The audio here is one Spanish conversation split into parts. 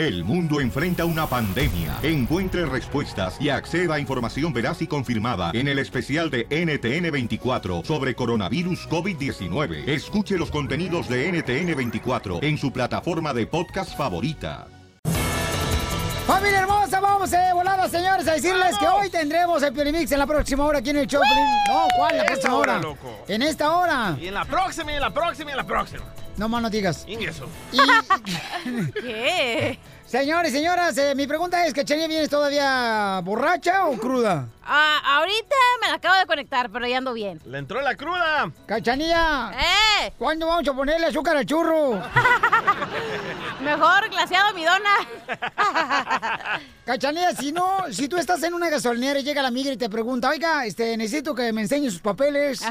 El mundo enfrenta una pandemia. Encuentre respuestas y acceda a información veraz y confirmada en el especial de NTN24 sobre coronavirus COVID-19. Escuche los contenidos de NTN24 en su plataforma de podcast favorita. Familia hermosa, vamos eh, volada, señores, a decirles que hoy tendremos el Pionimix en la próxima hora aquí en el show. No, ¿cuál? La Esta próxima hora, hora. loco. En esta hora. Y en la próxima, y en la próxima, y en la próxima. No más no digas. Ingreso. ¿Qué? Señores, señoras, eh, mi pregunta es, ¿Cachanilla vienes todavía borracha o cruda? Ah, ahorita me la acabo de conectar, pero ya ando bien. Le entró la cruda. ¡Cachanilla! ¡Eh! ¿Cuándo vamos a ponerle azúcar al churro? Mejor glaseado mi dona. Cachanilla, si no, si tú estás en una gasolinera y llega la migra y te pregunta, oiga, este, necesito que me enseñe sus papeles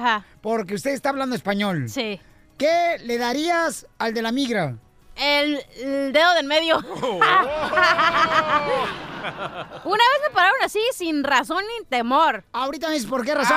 porque usted está hablando español. Sí. ¿Qué le darías al de la migra? El, el dedo del medio. Una vez me pararon así, sin razón ni temor. Ahorita me dices por qué razón.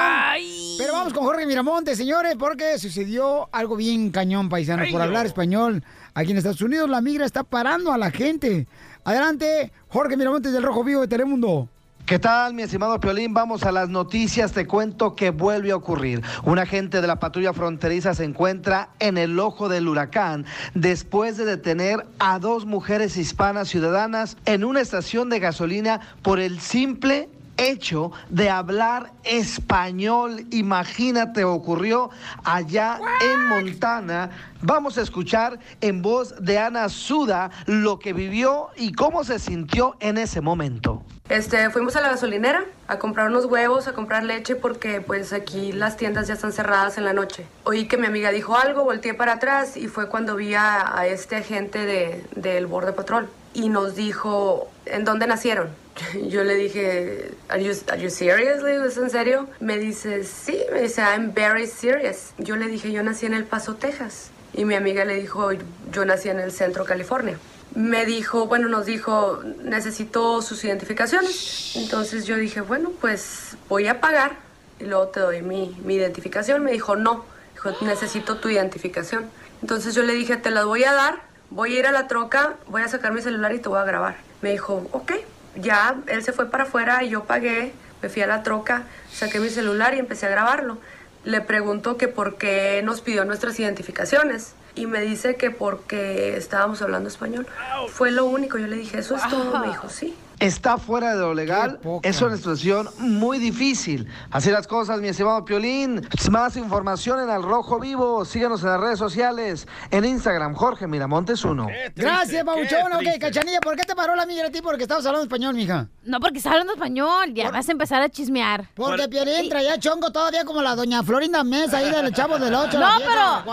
Pero vamos con Jorge Miramonte, señores, porque sucedió algo bien cañón, paisano, por hablar español. Aquí en Estados Unidos la migra está parando a la gente. Adelante, Jorge Miramonte del Rojo Vivo de Telemundo. ¿Qué tal, mi estimado Piolín? Vamos a las noticias. Te cuento que vuelve a ocurrir. Un agente de la patrulla fronteriza se encuentra en el ojo del huracán después de detener a dos mujeres hispanas ciudadanas en una estación de gasolina por el simple hecho de hablar español. Imagínate, ocurrió allá en Montana. Vamos a escuchar en voz de Ana Suda lo que vivió y cómo se sintió en ese momento. Este, fuimos a la gasolinera a comprar unos huevos, a comprar leche porque pues aquí las tiendas ya están cerradas en la noche. Oí que mi amiga dijo algo, volteé para atrás y fue cuando vi a, a este agente de, del Border Patrol y nos dijo, ¿en dónde nacieron? Yo le dije, ¿Are you, are you serious? Le digo, ¿es en serio? Me dice, sí, me dice, I'm very serious. Yo le dije, yo nací en El Paso, Texas. Y mi amiga le dijo, yo nací en el centro, California me dijo, bueno, nos dijo, necesito sus identificaciones. Entonces yo dije, bueno, pues voy a pagar y luego te doy mi, mi identificación. Me dijo, no, dijo, necesito tu identificación. Entonces yo le dije, te la voy a dar, voy a ir a la troca, voy a sacar mi celular y te voy a grabar. Me dijo, ok, ya él se fue para afuera y yo pagué, me fui a la troca, saqué mi celular y empecé a grabarlo. Le pregunto que por qué nos pidió nuestras identificaciones y me dice que porque estábamos hablando español. Fue lo único, yo le dije, eso es todo, me dijo, sí. Está fuera de lo legal, es una situación muy difícil. Así las cosas, mi estimado Piolín. Más información en Al Rojo Vivo. Síganos en las redes sociales. En Instagram, Jorge Miramontes 1. Gracias, Pabuchón. Ok, Cachanilla, ¿por qué te paró la migra a ti? Porque estabas hablando español, mija. No, porque está hablando español. Ya vas a empezar a chismear. Porque Piolín traía chongo todavía como la doña Florinda Mesa ahí del Chavo del Ocho. No, vieja pero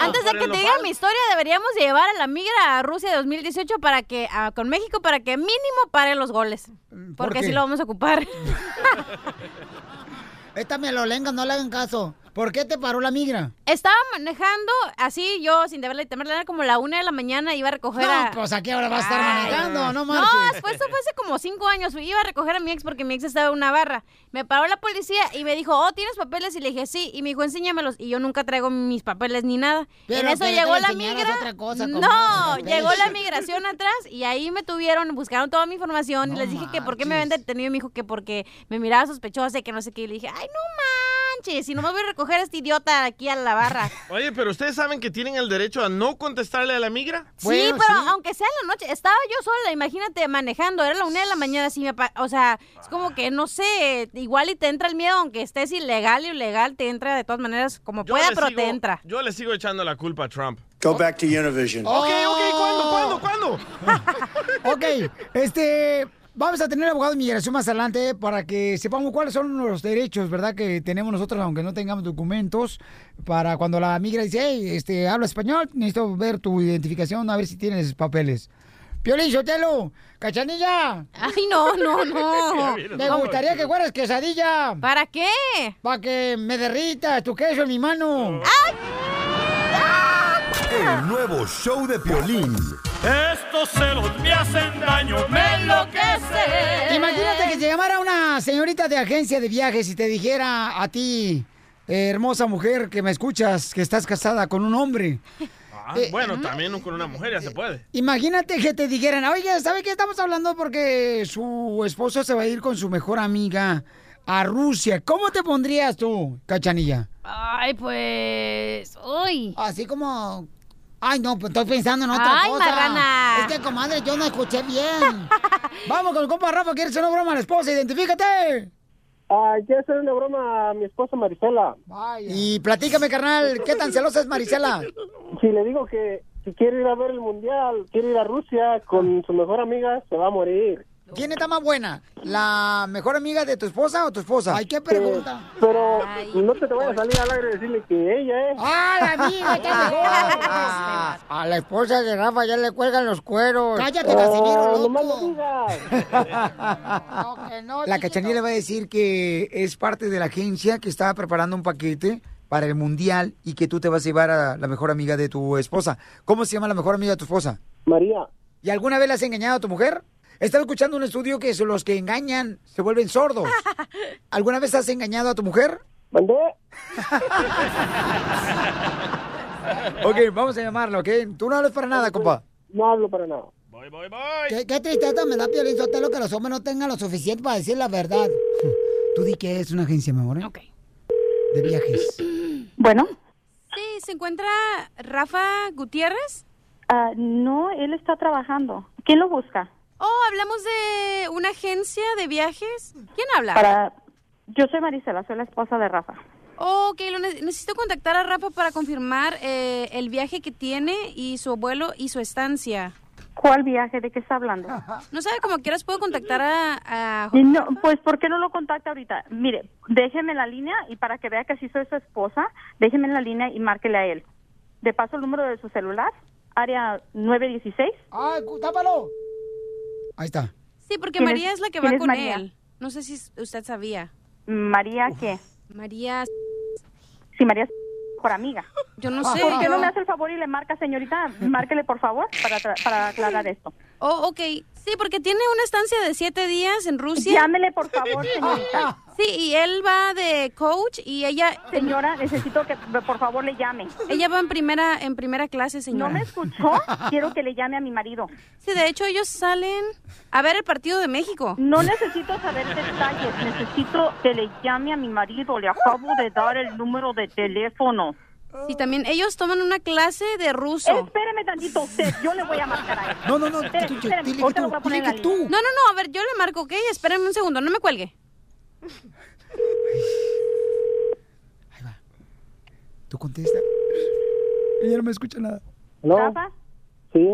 antes de que te diga mi historia, deberíamos de llevar a la migra a Rusia 2018 para que, a- con México para que mínimo pare los goles. Porque qué? así lo vamos a ocupar. Esta me lo lenga, no le hagan caso. ¿Por qué te paró la migra? Estaba manejando así yo sin deberle temerle, era como la una de la mañana, iba a recoger No, a... pues, ¿a qué hora vas a estar Ay. manejando? No No, marches. fue, eso fue hace como cinco años. Iba a recoger a mi ex porque mi ex estaba en una barra. Me paró la policía y me dijo, oh, ¿tienes papeles? Y le dije, sí. Y me dijo, enséñamelos. Y yo nunca traigo mis papeles ni nada. Pero en eso llegó le la migra. otra cosa, no, llegó la migración atrás y ahí me tuvieron, buscaron toda mi información y les dije que por qué me habían detenido. Y me dijo que porque me miraba sospechosa y que no sé qué. Y le dije, ay, no manches, si no me voy a recoger a este idiota aquí a la barra. Oye, pero ustedes saben que tienen el derecho a no contestarle a la migra. sí, pero aunque sea en la noche, estaba yo sola, imagínate, manejando, era la una de la mañana, así me o sea, es como que, no sé, igual y te entra el miedo, aunque estés ilegal y ilegal, te entra de todas maneras, como Yo pueda, pero sigo- te entra. Yo le sigo echando la culpa a Trump. Go back to Univision. Ok, ok, ¿cuándo, cuándo, cuándo? Ok, este. Vamos a tener abogado de migración más adelante para que sepamos cuáles son los derechos, ¿verdad? Que tenemos nosotros, aunque no tengamos documentos, para cuando la migra dice, hey, este, habla español, necesito ver tu identificación, a ver si tienes papeles. Piolín, Sotelo, cachanilla. Ay, no, no, no. Me gustaría que fueras quesadilla. ¿Para qué? Para que me derritas tu queso en mi mano. El nuevo show de Piolín. Estos celos me hacen daño, me enloquece. Imagínate que te llamara una señorita de agencia de viajes y te dijera a ti, eh, hermosa mujer que me escuchas, que estás casada con un hombre. Ah, Eh, bueno, también con una mujer ya se puede. Imagínate que te dijeran, oye, ¿sabe qué estamos hablando? Porque su esposo se va a ir con su mejor amiga a Rusia. ¿Cómo te pondrías tú, cachanilla? Ay, pues. Uy. Así como. Ay, no, pues estoy pensando en otra Ay, cosa. marrana. Es que, comadre, yo no escuché bien. Vamos con el compa Rafa, ¿quieres hacer una broma a la esposa? Identifícate. Ah, quiero hacer una broma a mi esposa Marisela. Y platícame, carnal, ¿qué tan celosa es Marisela? Si le digo que si quiere ir a ver el mundial, quiere ir a Rusia con su mejor amiga, se va a morir. ¿Quién está más buena? ¿La mejor amiga de tu esposa o tu esposa? Ay, qué pregunta. Pero no te, te vayas a salir al aire y decirle que ella es. ¡Ah, la amiga está mejor! Ah, a la esposa de Rafa ya le cuelgan los cueros. ¡Cállate, Oh, Casimiro, no más loco! La cachanilla le va a decir que es parte de la agencia que está preparando un paquete para el mundial y que tú te vas a llevar a la mejor amiga de tu esposa. ¿Cómo se llama la mejor amiga de tu esposa? María. ¿Y alguna vez le has engañado a tu mujer? Estaba escuchando un estudio que los que engañan se vuelven sordos. ¿Alguna vez has engañado a tu mujer? ¿Mandé? Ok, vamos a llamarlo, ¿ok? Tú no hablas para nada, compa. No hablo para nada. Voy, voy, voy. ¿Qué, qué tristeza me da Piolín Sotelo que los hombres no tengan lo suficiente para decir la verdad. Tú di que es una agencia, mi amor, ¿eh? Ok. De viajes. Bueno, Sí, ¿se encuentra Rafa Gutiérrez? ah, no, él está trabajando. ¿Quién lo busca? Oh, hablamos de una agencia de viajes. ¿Quién habla? Para... Yo soy Marisela, soy la esposa de Rafa. Oh, ok, lo ne- necesito contactar a Rafa para confirmar eh, el viaje que tiene y su abuelo y su estancia. ¿Cuál viaje? ¿De qué está hablando? No sabe cómo quieras puedo contactar a, a No, pues, ¿por qué no lo contacta ahorita? Mire, déjeme la línea y para que vea que sí soy su esposa, déjeme la línea y márquele a él. De paso el número de su celular, área 916. ¡Ay, cu- tápalo! Ahí está. Sí, porque ¿Quién es- María es la que va con María? él. No sé si usted sabía. María, ¿qué? María, Sí, María es por amiga. yo no sé. ¿Por qué no me hace el favor y le marca, señorita? Márquele, por favor, para, tra- para aclarar esto. Oh, ok. Sí, porque tiene una estancia de siete días en Rusia. Llámele, por favor, señorita. Sí, y él va de coach y ella... Señora, necesito que por favor le llame. Ella va en primera, en primera clase, ¿No señora. me escuchó? Quiero que le llame a mi marido. Sí, de hecho ellos salen a ver el partido de México. No necesito saber detalles, necesito que le llame a mi marido. Le acabo de dar el número de teléfono. Y también ellos toman una clase de ruso. Espéreme tantito usted, yo le voy a marcar a él. No, no, no, Espéreme, tú- espéreme, dile que tú, que tú. No, no, no, a ver, yo le marco, ¿ok? Espérenme un segundo, no me cuelgue. Tú contesta. Ella no me escucha nada. ¿No? Rafa, Sí.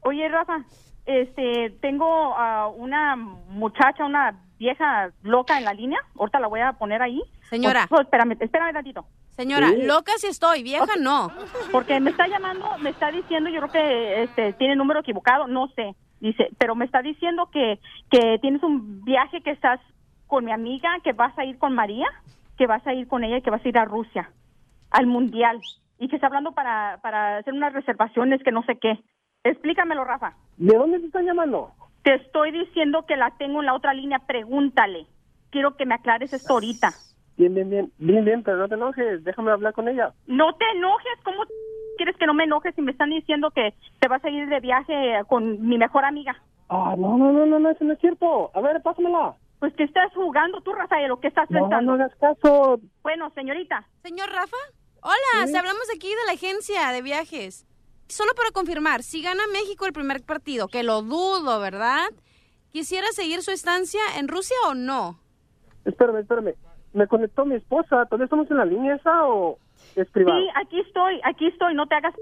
oye Rafa, este, tengo a una muchacha, una vieja loca en la línea. Ahorita la voy a poner ahí. Señora. Oh, espérame, espérame tantito. Señora, Sí. loca si estoy, vieja no. Porque me está llamando, me está diciendo, yo creo que este tiene número equivocado, no sé. Dice, pero me está diciendo que, que tienes un viaje que estás con mi amiga, que vas a ir con María, que vas a ir con ella y que vas a ir a Rusia, al mundial. Y que está hablando para, para hacer unas reservaciones que no sé qué. Explícamelo, Rafa. ¿De dónde te están llamando? Te estoy diciendo que la tengo en la otra línea, pregúntale. Quiero que me aclares esto ahorita. Bien, bien, bien. Bien, bien, pero no te enojes. Déjame hablar con ella. No te enojes, ¿cómo quieres que no me enojes si me están diciendo que te vas a ir de viaje con mi mejor amiga? Ah, no, no, no, no, no, eso no es cierto. A ver, pásamela. Pues que estás jugando tú, Rafael, ¿o qué estás No, pensando? no hagas caso. Bueno, señorita, Señor Rafa, hola, se hablamos aquí de la agencia de viajes. Solo para confirmar, si gana México el primer partido, que lo dudo, ¿verdad? ¿Quisiera seguir su estancia en Rusia o no? Espérame, espérame. ¿Me conectó mi esposa? ¿Todavía estamos en la línea esa o es privado? sí, aquí estoy, aquí estoy, no te hagas...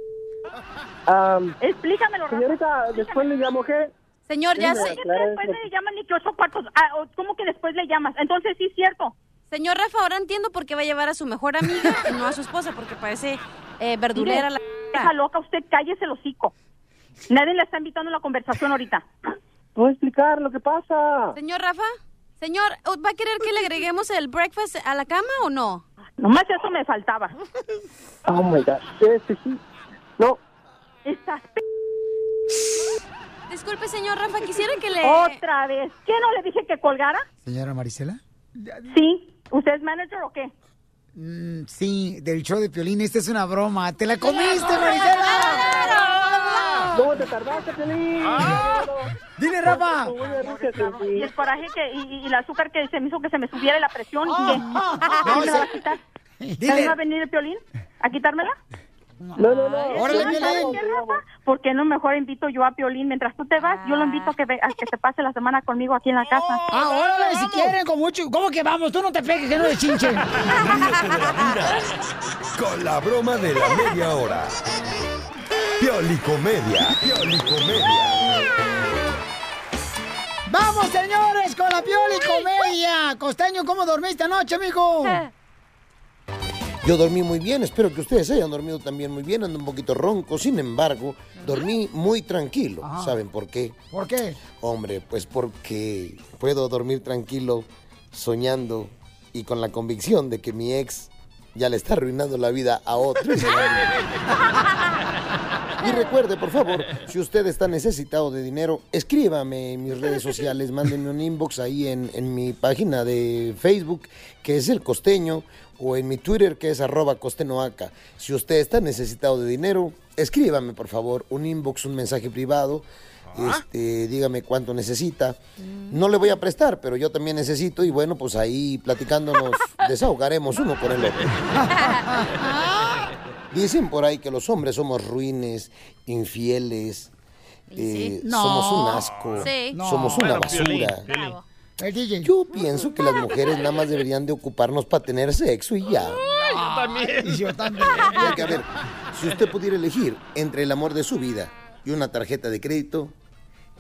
Am, Explícamelo, Rafa. señorita, después le llamo, ¿qué? Señor, ya sé. ¿Por qué después le llaman ni que ocho cuartos? Ah, ¿Cómo que después le llamas? Entonces sí es cierto. Señor Rafa, ahora entiendo por qué va a llevar a su mejor amiga y no a su esposa, porque parece eh, verdulera la... Deja loca, usted cállese el hocico. Nadie le está invitando a la conversación ahorita. A explicar lo que pasa. Señor Rafa, señor, ¿va a querer que le agreguemos el breakfast a la cama o no? Nomás eso me faltaba. Oh my God. Este sí. No. Estás p- Disculpe, señor Rafa, quisiera que le... otra vez. ¿Qué no le dije que colgara? Señora Marisela. Sí. ¿Usted es manager o qué? Mm, sí, del show de Piolín. Esta es una broma. ¡Te la comiste, Marisela! ¿Cómo te tardaste, Piolín? Dile, Rafa. Y el coraje que, y, y el azúcar que se me hizo que se me subiera la presión. ¿y qué? no, ¿Quién me la va a quitar? Dile. ¿También va a venir el Piolín a quitármela? No, no, no. Órale, ¿Sabes Piolín. qué, Rafa? ¿Por qué no mejor invito yo a Piolín? Mientras tú te vas, yo lo invito a que, ve- a que se pase la semana conmigo aquí en la casa. Ah, órale, si quieren, con mucho. ¿Cómo que vamos? Tú no te pegues, que no le chinche. Ríete de la vida con la broma de la media hora. Piolicomedia, Piolicomedia. ¡Vamos, señores, con la Pioli Comedia! Costeño, ¿cómo dormiste anoche, amigo? Yo dormí muy bien, espero que ustedes hayan dormido también muy bien, ando un poquito ronco, sin embargo, dormí muy tranquilo. Ajá. ¿Saben por qué? ¿Por qué? Hombre, pues porque puedo dormir tranquilo, soñando y con la convicción de que mi ex ya le está arruinando la vida a otro. Y recuerde, por favor, si usted está necesitado de dinero, escríbame en mis redes sociales, mándenme un inbox ahí en, en mi página de Facebook, que es El Costeño, o en mi Twitter, que es arroba costenoaca. Si usted está necesitado de dinero, escríbame, por favor, un inbox, un mensaje privado. Este, dígame cuánto necesita. No le voy a prestar, pero yo también necesito y bueno, pues ahí platicándonos desahogaremos uno con el otro. Dicen por ahí que los hombres somos ruines, infieles, eh, No. somos un asco, Sí. No. somos una basura. Yo pienso que las mujeres nada más deberían de ocuparnos para tener sexo y ya. yo también. Yo también. Porque, a ver, si usted pudiera elegir entre el amor de su vida y una tarjeta de crédito,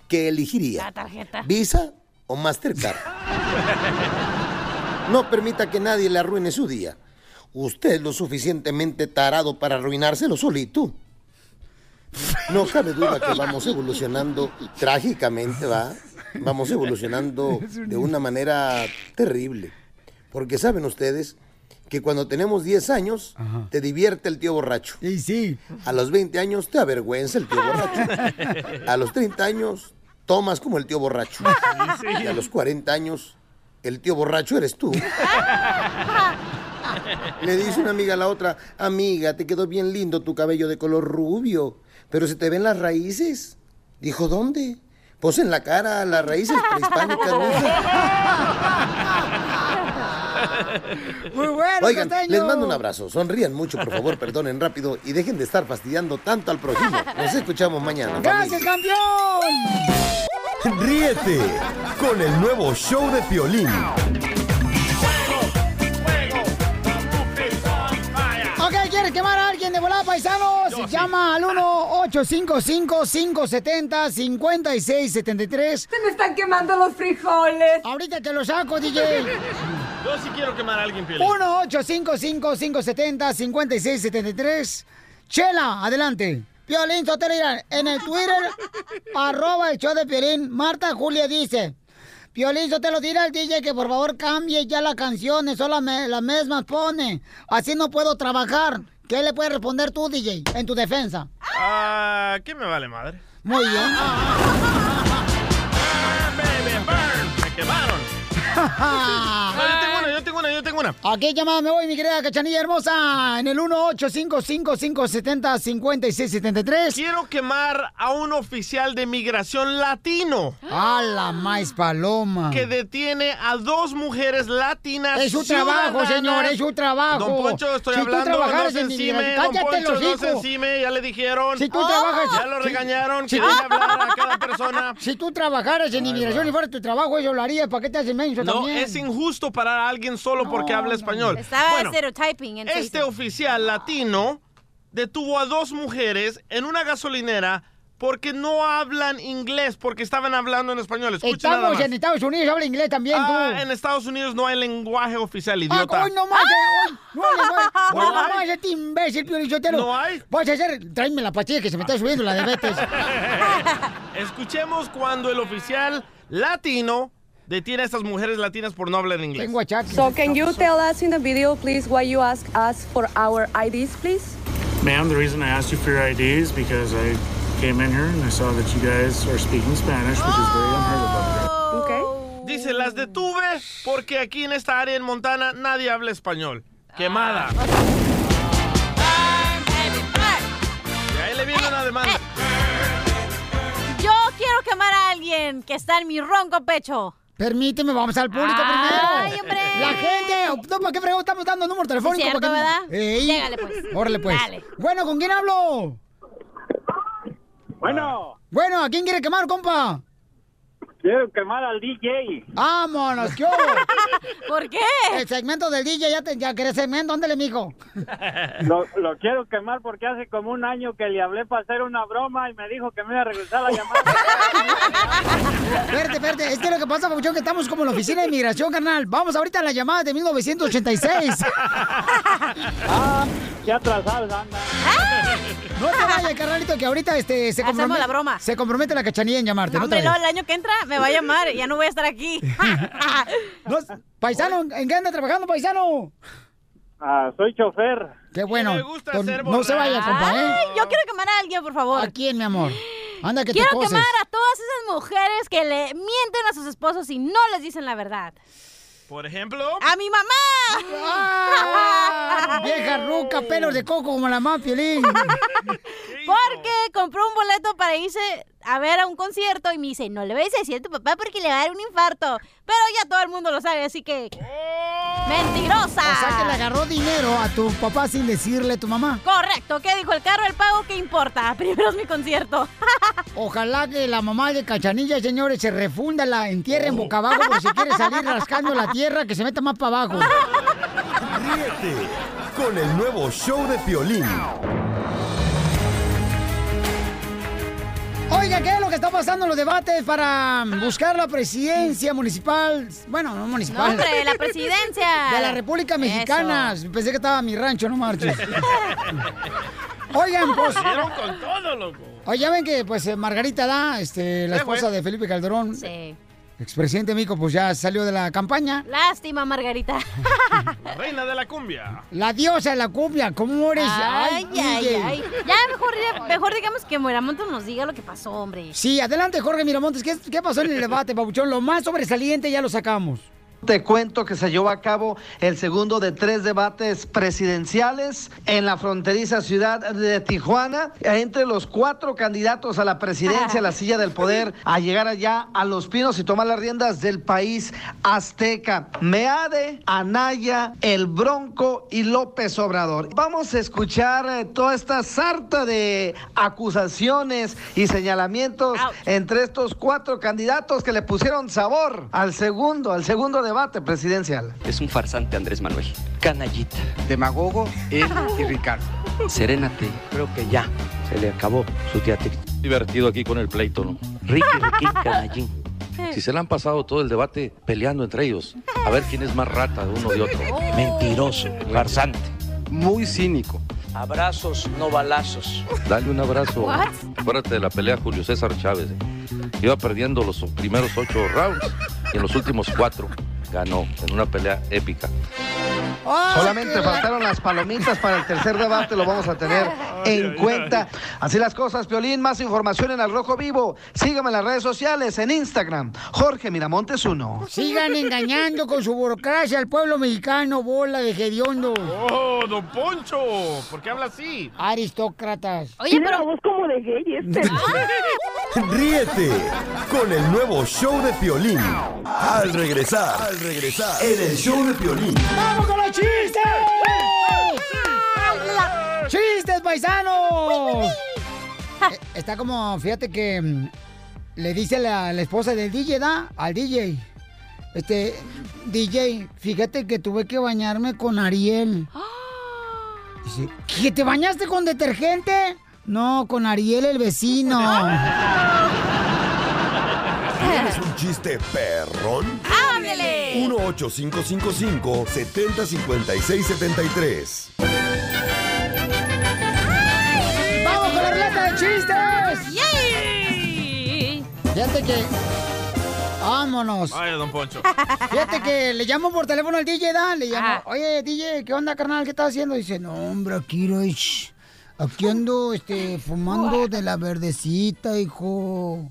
¿qué elegiría? La tarjeta. ¿Visa o Mastercard? No permita que nadie le arruine su día. Usted es lo suficientemente tarado para arruinárselo solito. No cabe duda que vamos evolucionando trágicamente, ¿va? Vamos evolucionando de una manera terrible. Porque saben ustedes que cuando tenemos 10 años, te divierte el tío borracho. Y sí. A los 20 años te avergüenza el tío borracho. A los 30 años tomas como el tío borracho. Y a los 40 años, el tío borracho eres tú. Le dice una amiga a la otra, amiga, te quedó bien lindo tu cabello de color rubio, pero se te ven las raíces. Dijo, ¿dónde? Pues en la cara, las raíces prehispánicas. Muy bueno, Oigan, costeño. les mando un abrazo. Sonrían mucho, por favor, perdonen rápido y dejen de estar fastidiando tanto al prójimo. Nos escuchamos mañana. ¡Gracias, campeón! Ríete con el nuevo show de Piolín. Quemar a alguien de volada, paisanos? Llama al 1-855-570-5673. Se me están quemando los frijoles. Ahorita te lo saco, DJ. Yo sí quiero quemar a alguien, Piolín. 1-855-570-5673. Chela, adelante. Piolín Sotelo, en el Twitter, arroba el show de Piolín, Marta Julia dice, Piolín Sotelo, dile al DJ que por favor cambie ya las canciones, solo me- las mismas pone. Así no puedo trabajar. ¿Qué le puedes responder tú, DJ, en tu defensa? Ah, ¿Qué me vale madre? Muy bien. Baby, burn. Me quemaron. No, yo tengo una, yo yo. ¿A qué llamada me voy, mi querida cachanilla hermosa? En el 1-855-570-5673. Quiero quemar a un oficial de migración latino. A la maíz paloma. Que detiene a dos mujeres latinas. Es su trabajo, señor, es su trabajo. Don Poncho, estoy Si tú hablando, no trabajaras en inmigración- don cállate Poncho, los no hijos. encime, ya le dijeron. Si tú trabajas- Ya lo si- regañaron, si- que deje hablar a cada persona. Si tú trabajaras en inmigración y fuera tu trabajo, eso lo harías. ¿Para qué te haces menso No, también? es injusto parar a alguien solo porque habla español. Estaba Bueno, stereotyping en Este Facebook. oficial latino detuvo a dos mujeres en una gasolinera porque no hablan inglés, porque estaban hablando en español. Escuchen nada Estamos más. en Estados Unidos, habla inglés también Ah, tú. en Estados Unidos no hay lenguaje oficial, Ah, idiota. hoy no más, hoy, no ¿No no hay? más, este imbécil, Pio Lichotelo. ¿No hay? Vas a hacer, tráeme la pastilla que se me está subiendo la diabetes. Escuchemos cuando el oficial latino detiene a estas mujeres latinas por no hablar inglés. Tengo achaques. So can you tell us in the video, please, why you ask us for our IDs, please? Ma'am, the reason I asked you for your ID is because I came in here and I saw that you guys are speaking Spanish, which is very unheard of. Okay. Dice, las detuve porque aquí en esta área en Montana nadie habla español. Quemada. Y ahí le viene una demanda. Yo quiero quemar a alguien que está en mi ronco pecho. Permíteme, vamos al público Ay, primero. hombre. La gente, no, ¿para qué fregado estamos dando número telefónico? cierto, ¿Para qué- ¿verdad? Ey. Llégale, pues. Órale, pues. Dale. Bueno, ¿con quién hablo? Bueno. Bueno, ¿a quién quiere quemar, compa? Quiero quemar al DJ. ¡Vámonos! ¿Qué hubo? ¿Por qué? El segmento del DJ, ya, te, ya querés segmento, ándale, mijo. Lo, lo quiero quemar porque hace como un año que le hablé para hacer una broma y me dijo que me iba a regresar la llamada. Espérate, espérate, es que lo que pasa, Pabuchón, que estamos como en la oficina de inmigración, carnal. Vamos ahorita a la llamada de 1986. ah, qué atrasados anda. No te vayas, carnalito, que ahorita este, se, Hacemos compromete, la broma. se compromete la cachanilla en llamarte. No, te Hombre, no, vayas. el año que entra me va a llamar. Ya no voy a estar aquí. No, paisano, ¿en qué anda trabajando, paisano? Ah, soy chofer. Qué bueno. me gusta Entonces, ser no se vaya, compa, ¿eh? Ay, yo quiero quemar a alguien, por favor. ¿A quién, mi amor? Anda, que Quiero te coses. quemar a todas esas mujeres que le mienten a sus esposos y no les dicen la verdad. Por ejemplo. ¡A mi mamá! ¡Ah! Vieja ruca, pelos de coco como la más Piolín. Porque compró un boleto para irse a ver a un concierto y me dice, no le vayas a decir a tu papá porque le va a dar un infarto. Pero ya todo el mundo lo sabe, así que... ¡Mentirosa! O sea que le agarró dinero a tu papá sin decirle a tu mamá. Correcto, ¿qué dijo el carro? El pago, ¿qué importa? Primero es mi concierto. Ojalá que la mamá de Cachanilla, señores, se refunda, la entierre en boca abajo por si quiere salir rascando la tierra, que se meta más para abajo. Ríete con el nuevo show de Piolín. Oiga, ¿qué es lo que está pasando en los debates para buscar la presidencia municipal? Bueno, no municipal. No, hombre, la presidencia. De la República Mexicana. Pensé que estaba mi rancho, no marches. Oigan, pues. Vieron con todo, loco. Oye, ya ven que pues eh, Margarita da, este, la esposa de Felipe Calderón, Sí. Expresidente de México, pues ya salió de la campaña. Lástima, Margarita. La reina de la cumbia. La diosa de la cumbia, ¿cómo eres? Ay, ay, ay. Ya mejor, mejor digamos que Moiramontes nos diga lo que pasó, hombre. Sí, adelante, Jorge Miramontes. ¿Qué, qué pasó en el debate, Pabuchón? Lo más sobresaliente ya lo sacamos. Te cuento que se llevó a cabo el segundo de tres debates presidenciales en la fronteriza ciudad de Tijuana, entre los cuatro candidatos a la presidencia, a la silla del poder, a llegar allá a Los Pinos y tomar las riendas del país azteca. Meade, Anaya, El Bronco y López Obrador. Vamos a escuchar eh, toda esta sarta de acusaciones y señalamientos entre estos cuatro candidatos que le pusieron sabor al segundo, al segundo debate presidencial. Es un farsante Andrés Manuel. Canallita. Demagogo él y Ricardo. Serénate. Creo que ya se le acabó su teatro. Divertido aquí con el pleito, ¿no? Ricky, Ricky, canallín. Si se le han pasado todo el debate peleando entre ellos, a ver quién es más rata de uno de otro. Mentiroso, farsante. Muy cínico. Abrazos, no balazos. Dale un abrazo. Acuérdate de la pelea Julio César Chávez. ¿eh? Iba perdiendo los primeros ocho rounds y en los últimos cuatro ganó en una pelea épica. Solamente faltaron las palomitas para el tercer debate, lo vamos a tener en cuenta. Así las cosas, Piolín, más información en Al Rojo Vivo. Sígame en las redes sociales, en Instagram, Jorge Miramontes 1. Sigan engañando con su burocracia al pueblo mexicano, bola de hediondos. Oh, don Poncho. ¿Por qué habla así? Aristócratas. Oye, pero... voz como de gay este. Ríete con el nuevo show de Piolín. Al regresar, al regresar, en el show de Piolín. ¡Vamos con los chistes! ¡Chistes, paisanos! Eh, Está como, fíjate que mm, le dice la, la esposa del DJ, ¿da? Al DJ. Este, DJ, fíjate que tuve que bañarme con Ariel. Dice, ¿que te bañaste con detergente? No, con Ariel el vecino. ¿Tienes un chiste perrón? ¡Ándale! 1-855-570-5673. ¡Vamos con la ruleta de chistes! ¡Yay! Fíjate que... Vámonos. Vaya, don Poncho. Fíjate que le llamo por teléfono al DJ, ¿da? Le llamo, oye, DJ, ¿qué onda, carnal? ¿Qué estás haciendo? Dice, no, hombre, aquí, no, shh, aquí ando, este, fumando de la verdecita, hijo.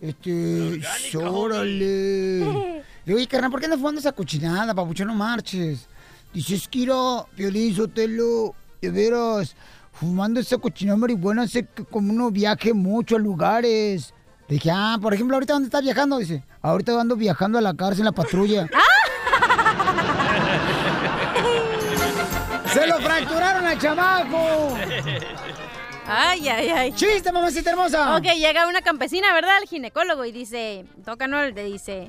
Este, órale. Le digo, carnal, ¿por qué andas fumando esa cochinada, papucho? No marches. Dice, es que ir a Violín Sotelo, de veras, fumando esa cochina marihuana hace que como uno viaje mucho a lugares. Le dije, ah, por ejemplo, ¿ahorita dónde estás viajando? Dice, ahorita ando viajando a la cárcel en la patrulla. al chamaco! Ay, ay, ay. ¡Chiste, mamacita hermosa! Ok, llega una campesina, ¿verdad? Al ginecólogo y dice, toca no, le dice,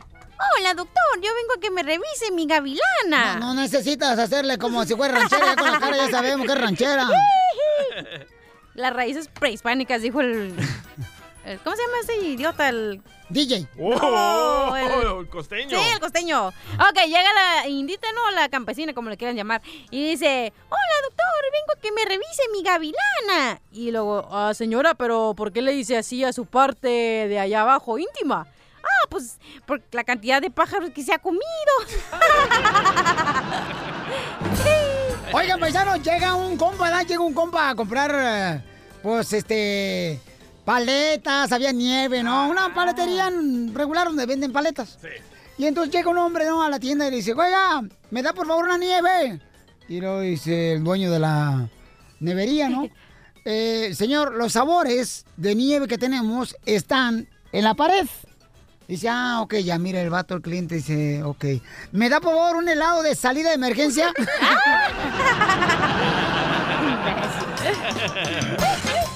hola doctor, yo vengo a que me revise mi gavilana. No, no necesitas hacerle como si fuera ranchera, ya con la cara ya sabemos que es ranchera. Las raíces prehispánicas, dijo el... ¿Cómo se llama ese idiota? El... DJ. ¡Oh! el- el costeño. Sí, el costeño. Ok, llega la indita, no, la campesina, como le quieran llamar, y dice, hola doctor, vengo a que me revise mi gavilana. Y luego, ah, señora, pero ¿por qué le dice así a su parte de allá abajo íntima? Ah, pues por la cantidad de pájaros que se ha comido. Oigan, paisanos, llega un compa, ¿verdad? Llega un compa a comprar, eh, pues, este, paletas, había nieve, ¿no? Una paletería regular donde venden paletas. Y entonces llega un hombre, ¿no? A la tienda y le dice, oiga, ¿me da por favor una nieve? Y lo dice el dueño de la nevería, ¿no? Eh, señor, los sabores de nieve que tenemos están en la pared. Dice, ah, ok, ya mira el vato, el cliente dice, ok. ¿Me da por favor un helado de salida de emergencia?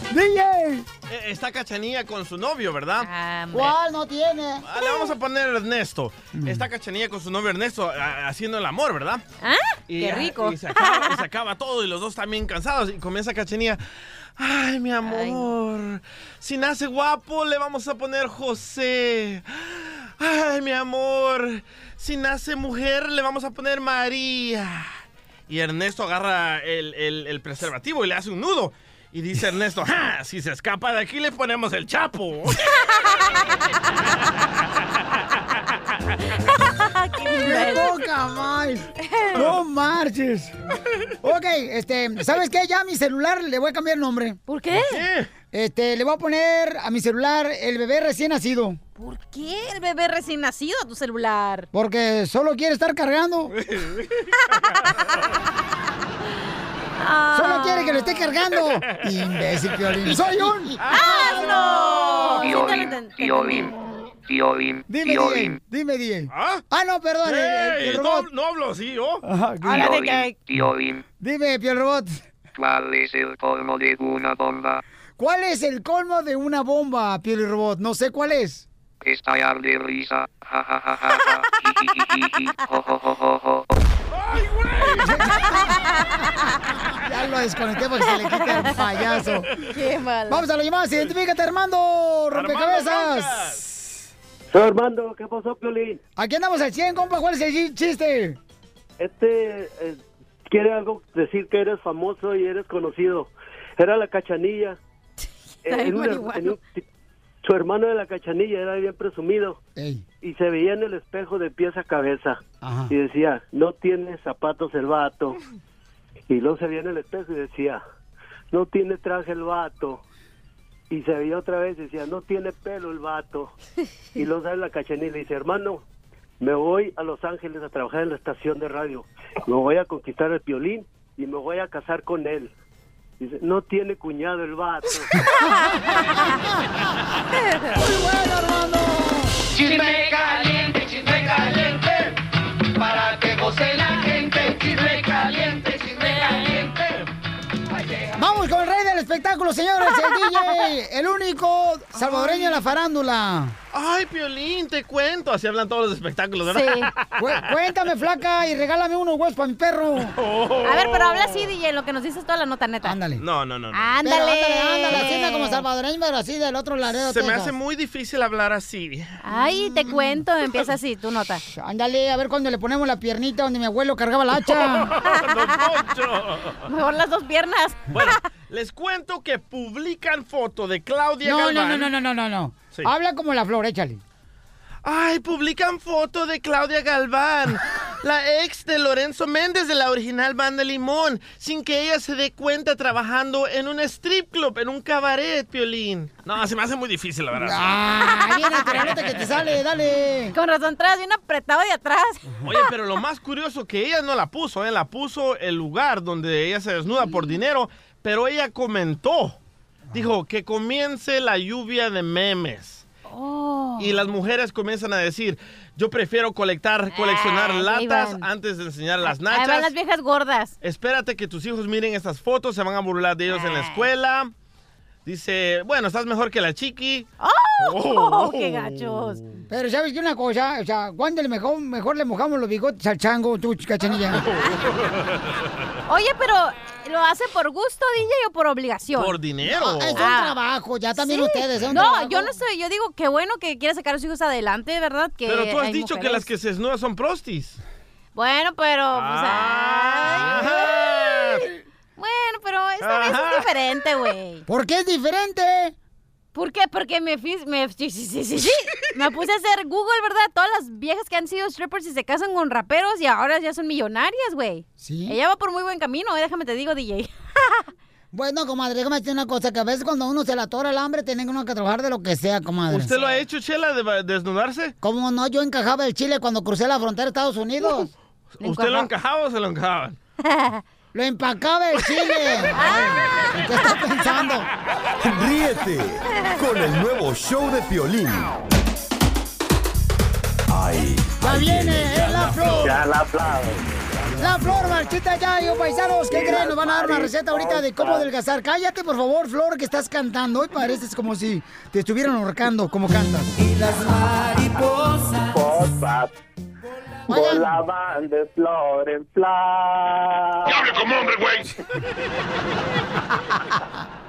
DJ. Eh, Está Cachanilla con su novio, ¿verdad? ¿Cuál no tiene? Ah, le vamos a poner Ernesto. Está Cachanilla con su novio Ernesto a- haciendo el amor, ¿verdad? ¿Ah? Y, Qué ah, rico. Y se, acaba, y se acaba todo y los dos también cansados. Y comienza Cachanilla. Ay, mi amor. Si nace guapo, le vamos a poner José. Ay, mi amor. Si nace mujer, le vamos a poner María. Y Ernesto agarra el, el- el preservativo y le hace un nudo. Y dice Ernesto, "Ja, si se escapa de aquí le ponemos el chapo. ¡Qué poca más! ¡No marches! Ok, este, ¿sabes qué? Ya a mi celular le voy a cambiar el nombre. ¿Por qué? Este, le voy a poner a mi celular el bebé recién nacido. ¿Por qué el bebé recién nacido a tu celular? Porque solo quiere estar cargando. Solo quiere que lo esté cargando. Imbécil, Piolín. ¡Soy un ¡Asno! Piolín, Piolín, Piolín, Dime, Piolín. DJ. Dime, DJ. ¿Ah? no, perdón. el- el- el no, no hablo así, ¿yo? Ajá, Piolín, Piolín. Dime, Piel Robot. ¿Cuál es el colmo de una bomba? ¿Cuál es el colmo de una bomba, Piel Robot? No sé cuál es. Estallar de risa. Ja, ja, ja, ja, ja. Ji, ji, ji, ji, ji. Ya lo desconecté porque se le quita el payaso. Qué mal. Vamos a la llamada. Identifícate, Armando. Rompecabezas. Soy Armando, ¿qué pasó, Piolín? Aquí andamos al 100, compa. ¿Cuál es el chi- chiste? Este eh, quiere algo decir que eres famoso y eres conocido. Era la cachanilla. En en un- su hermano de la cachanilla era bien presumido Ey. y se veía en el espejo de pies a cabeza Ajá. y decía, no tiene zapatos el vato. Y luego se veía en el espejo y decía, no tiene traje el vato. Y se veía otra vez y decía, no tiene pelo el vato. Y luego sale la cachanilla y le dice, hermano, me voy a Los Ángeles a trabajar en la estación de radio. Me voy a conquistar el violín y me voy a casar con él. Dice, no tiene cuñado el vato. Muy bueno, Armando. Chisme caliente, chisme caliente, para que goce la gente. Chisme caliente, espectáculo, señores. El DJ. El único salvadoreño en la farándula. Ay, Piolín, te cuento. Así hablan todos los espectáculos, ¿verdad? Cu- Cuéntame, flaca, y regálame unos huevos para mi perro. A ver, pero habla así, DJ, lo que nos dices toda la nota neta. Ándale. No, no, no. no. Ándale. Pero ándale, ándale, así como salvadoreño, pero así del otro Laredo, Se me hace muy difícil hablar así. Ay, te cuento, empieza así, tu nota. Ándale, a ver cuando le ponemos la piernita donde mi abuelo cargaba la hacha. Mejor las dos piernas. Bueno, les cuento que publican foto de Claudia No, no, Galván. no, no, no, no, no. Sí. Habla como la flor, échale. Ay, publican foto de Claudia Galván La ex de Lorenzo Méndez de la original banda Limón, sin que ella se dé cuenta trabajando en un strip club, en un cabaret, Piolín. No, se me hace muy difícil, la verdad. ¡Ah! Viene el que te sale, dale. Con razón, traes bien apretado de atrás. Oye, pero lo más curioso que ella no la puso, ¿eh? la puso el lugar donde ella se desnuda por dinero, pero ella comentó, dijo que comience la lluvia de memes. Oh. Y las mujeres comienzan a decir, yo prefiero colectar, coleccionar Ah, ahí latas antes de enseñar las Ahí van nachas. las viejas gordas. Espérate que tus hijos miren estas fotos, se van a burlar de ellos en la escuela. Dice, bueno, estás mejor que la chiqui. ¡Oh! ¡Qué gachos! Pero ¿sabes qué una cosa? O sea, ¿cuándo le mejor, mejor le mojamos los bigotes al chango, tú, cachanilla? Oye, pero ¿lo hace por gusto, DJ, o por obligación? Por dinero. No, es un Ah. trabajo, ya también Sí. ustedes, es un No, trabajo. yo no sé, yo digo que bueno que quiere sacar a sus hijos adelante, ¿verdad? Que Pero tú has dicho que las que se desnudan son prostis. Bueno, pero pues ay. Bueno, pero esta vez es diferente, güey. ¿Por qué es diferente? ¿Por qué? Porque me fui, me, sí, sí, sí, sí, sí. me puse a hacer Google, ¿verdad? Todas las viejas que han sido strippers y se casan con raperos y ahora ya son millonarias, güey. Sí. Ella va por muy buen camino, eh, déjame te digo, DJ. Bueno, comadre, déjame decir una cosa, que a veces cuando uno se la atora el hambre, tiene uno que trabajar de lo que sea, comadre. ¿Usted lo ha hecho, Chela, de desnudarse? ¿Cómo no? Yo encajaba el chile cuando crucé la frontera de Estados Unidos. ¿Usted lo encajaba o se lo encajaban? Lo empacaba el chile. Ay, ¿Qué está pensando? Ríete con el nuevo show de Piolín. Ay, Ya ahí viene la flor. Ya la flor. La flor marchita ya, yo paisanos. ¿Qué creen? Nos van a dar una receta ahorita de cómo adelgazar. Cállate, por favor, Flor, que estás cantando. Hoy pareces como si te estuvieran ahorcando, como cantas. Y las mariposas. Volaban de flor en flor. ¡Hable como hombre,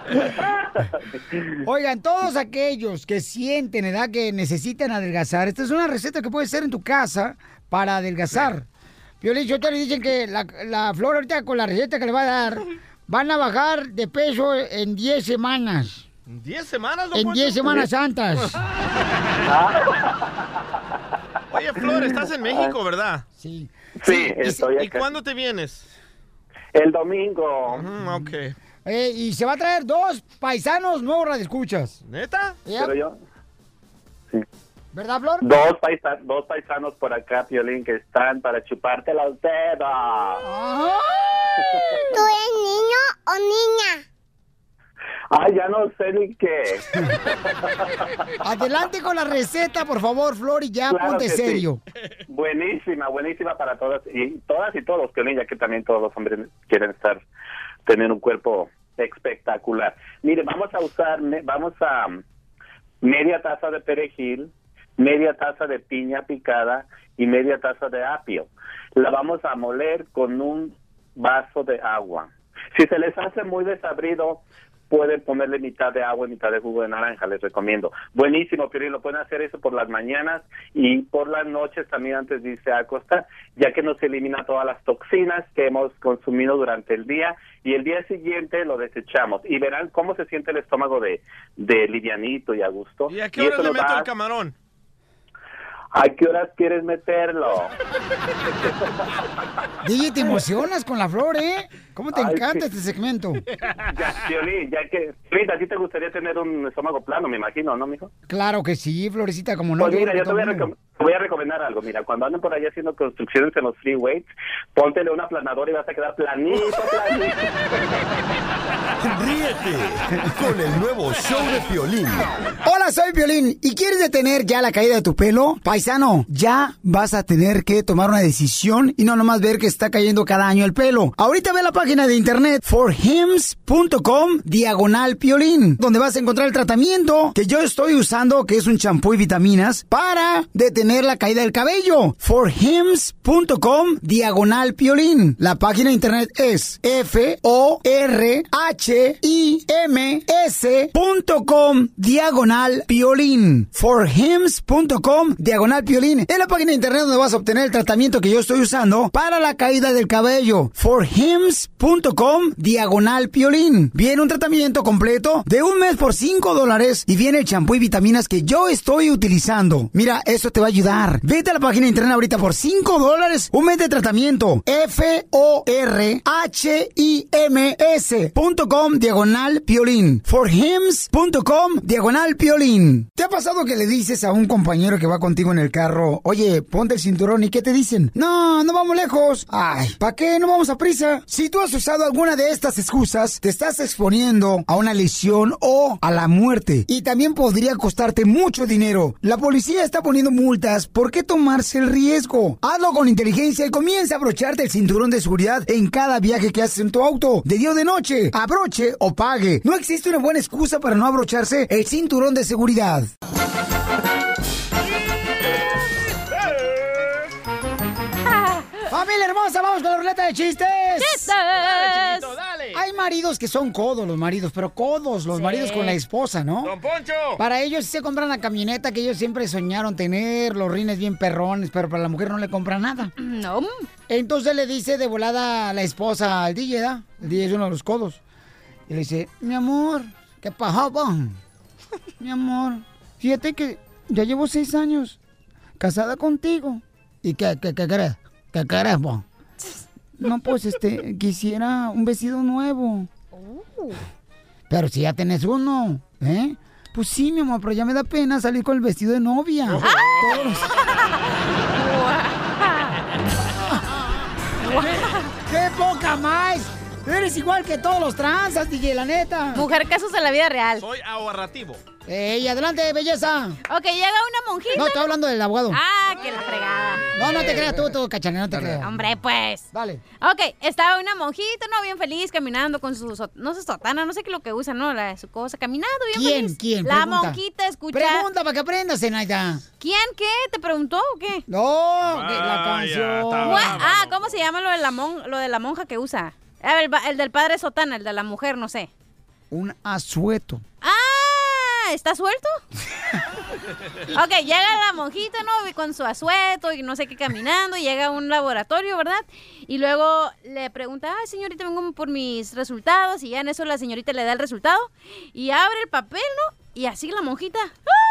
Oigan, todos aquellos que sienten, edad que necesitan adelgazar, esta es una receta que puedes hacer en tu casa para adelgazar. Piolín, yo te le dicen que la, la flor ahorita con la receta que le va a dar, van a bajar de peso en 10 semanas. ¿Diez semanas? don En Poncho? 10 semanas santas. Oye, Flor, estás en México, ¿verdad? Sí. Sí, ¿Y, estoy ¿Y acá. cuándo te vienes? El domingo. ok. Eh, y se va a traer dos paisanos nuevos radioescuchas. ¿Neta? Ya. Pero yo, ¿Verdad, Flor? dos, paisa- dos paisanos por acá, Piolín, que están para chuparte los dedos. ¿Tú eres niño o niña? Ay, ya no sé ni qué. Adelante con la receta, por favor, Flor, y ya Claro ponte que sí. serio. Buenísima, buenísima para todas y todas y todos, Piolín, ya que también todos los hombres quieren estar, tener un cuerpo espectacular. Mire, vamos a usar, vamos a um, media taza de perejil, media taza de piña picada y media taza de apio. La vamos a moler con un vaso de agua. Si se les hace muy desabrido, pueden ponerle mitad de agua y mitad de jugo de naranja, les recomiendo. Buenísimo, Piolín, lo pueden hacer eso por las mañanas y por las noches también antes de irse a acostar, ya que nos elimina todas las toxinas que hemos consumido durante el día y el día siguiente lo desechamos. Y verán cómo se siente el estómago de, de livianito y a gusto. ¿Y a qué hora le meto el camarón? ¿A qué horas quieres meterlo? DJ, te emocionas con la flor, ¿eh? ¿Cómo te Ay, encanta sí. este segmento? Ya, Piolín, ya que... Piolín, a ti te gustaría tener un estómago plano, me imagino, ¿no, mijo? Claro que sí, Florecita, como no. Pues mira, yo te voy, te voy a recomendar algo. Mira, cuando anden por ahí haciendo construcciones en los freeways, póntele una planadora y vas a quedar planito, planito. Ríete con el nuevo show de Piolín. Hola, soy Violín. ¿Y quieres detener ya la caída de tu pelo? Paisano, ya vas a tener que tomar una decisión y no nomás ver que está cayendo cada año el pelo. Ahorita ve la página de internet forhims.com diagonal piolín, donde vas a encontrar el tratamiento que yo estoy usando, que es un champú y vitaminas, para detener la caída del cabello. forhims.com diagonal piolín. La página de internet es f o r h i m s.com diagonal piolín. forhims.com diagonal piolín. Es la página de internet donde vas a obtener el tratamiento que yo estoy usando para la caída del cabello. forhims.com diagonal piolín. Viene un tratamiento completo de un mes por 5 dólares y viene el champú y vitaminas que yo estoy utilizando. Mira, eso te va a ayudar. Vete a la página de internet ahorita por 5 dólares. Un mes de tratamiento. F-O-R-H-I-M-S punto com diagonal piolín. Forhims.com diagonal piolín. ¿Te ha pasado que le dices a un compañero que va contigo en el carro, oye, ponte el cinturón y qué te dicen? No, no vamos lejos. Ay, ¿para qué? No vamos a prisa. Si tú has usado alguna de estas excusas, te estás exponiendo a una lesión o a la muerte. Y también podría costarte mucho dinero. La policía está poniendo multas. ¿Por qué tomarse el riesgo? Hazlo con inteligencia y comienza a abrocharte el cinturón de seguridad en cada viaje que haces en tu auto. De día o de noche. Abroche o pague. No existe una buena excusa para no abrocharse el cinturón de seguridad. Hermosa, vamos con la ruleta de chistes. ¡Chistes! Dale, chiquito, dale. Hay maridos que son codos, los maridos, pero codos, los Sí. maridos con la esposa, ¿no? ¡Don Poncho! Para ellos sí se compran la camioneta que ellos siempre soñaron tener, los rines bien perrones, pero para la mujer no le compran nada. No. Entonces le dice de volada a la esposa al DJ, ¿da? El DJ es uno de los codos. Y le dice, mi amor, ¿qué pasó, po? Mi amor, fíjate que ya llevo seis años casada contigo. ¿Y qué, qué, qué crees? ¿Qué crees, po? No, pues, este, quisiera un vestido nuevo. Pero si ya tenés uno, ¿eh? Pues sí, mi amor, pero ya me da pena salir con el vestido de novia. Todos Eres igual que todos los transas, DJ, la neta. Mujer casos en la vida real. Soy ahorrativo. ¡Ey, adelante, belleza! Ok, llega una monjita. No, estoy hablando del abogado. Ah, que la fregada. No, no te creas tú, tú, cachanilla, no te creas. Hombre, pues. Dale. Ok, estaba una monjita, ¿no? Bien feliz, caminando con su, no sé, sotana, no sé qué es lo que usa, ¿no? La, su cosa, caminando bien ¿Quién? feliz. ¿Quién? La Pregunta. monjita, escucha. Pregunta para que aprendas, Zenaida. ¿Quién qué? ¿Te preguntó o qué? No, la canción. está Gua- Ah, ¿cómo se llama lo de la, mon- lo de la monja que usa? Ah, El, del padre sotana, el de la mujer, no sé. Un asueto. Ah, ¿está suelto? ok, llega la monjita, ¿no? Con su asueto y no sé qué caminando, y llega a un laboratorio, ¿verdad? Y luego le pregunta, ay, señorita, vengo por mis resultados, y ya en eso la señorita le da el resultado, y abre el papel, ¿no? Y así la monjita, ¡ah!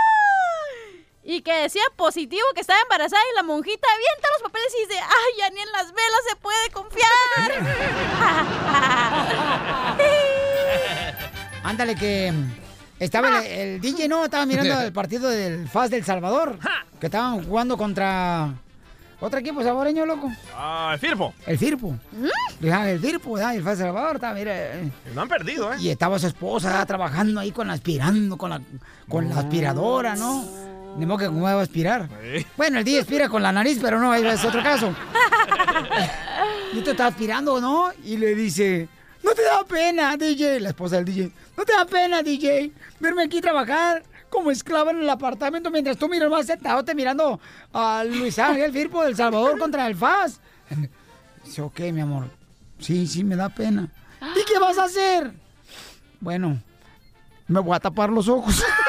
Y que decía positivo que estaba embarazada y la monjita avienta los papeles y dice, ay, ya ni en las velas se puede confiar. Ándale, que mm, estaba el, el DJ, ¿no? Estaba mirando el partido del FAS del Salvador. Que estaban jugando contra otro equipo saboreño, loco. Ah, el Firpo. El Firpo. Ajá, El Firpo, ¿verdad? el FAS del Salvador. Estaba, mira, eh, No han perdido, ¿eh? Y estaba su esposa trabajando ahí con aspirando, con la, con la aspiradora, ¿no? Ni modo que cómo va a aspirar. Bueno, el DJ aspira con la nariz, pero no, ahí es otro caso. Y tú estás aspirando, ¿no? Y le dice, ¿no te da pena, DJ? La esposa del DJ, ¿no te da pena, DJ? Verme aquí trabajar como esclava en el apartamento mientras tú miras más sentado te mirando a Luis Ángel Firpo del Salvador contra el FAS. Dice, ok, mi amor. Sí, sí, me da pena. ¿Y qué vas a hacer? Bueno, me voy a tapar los ojos.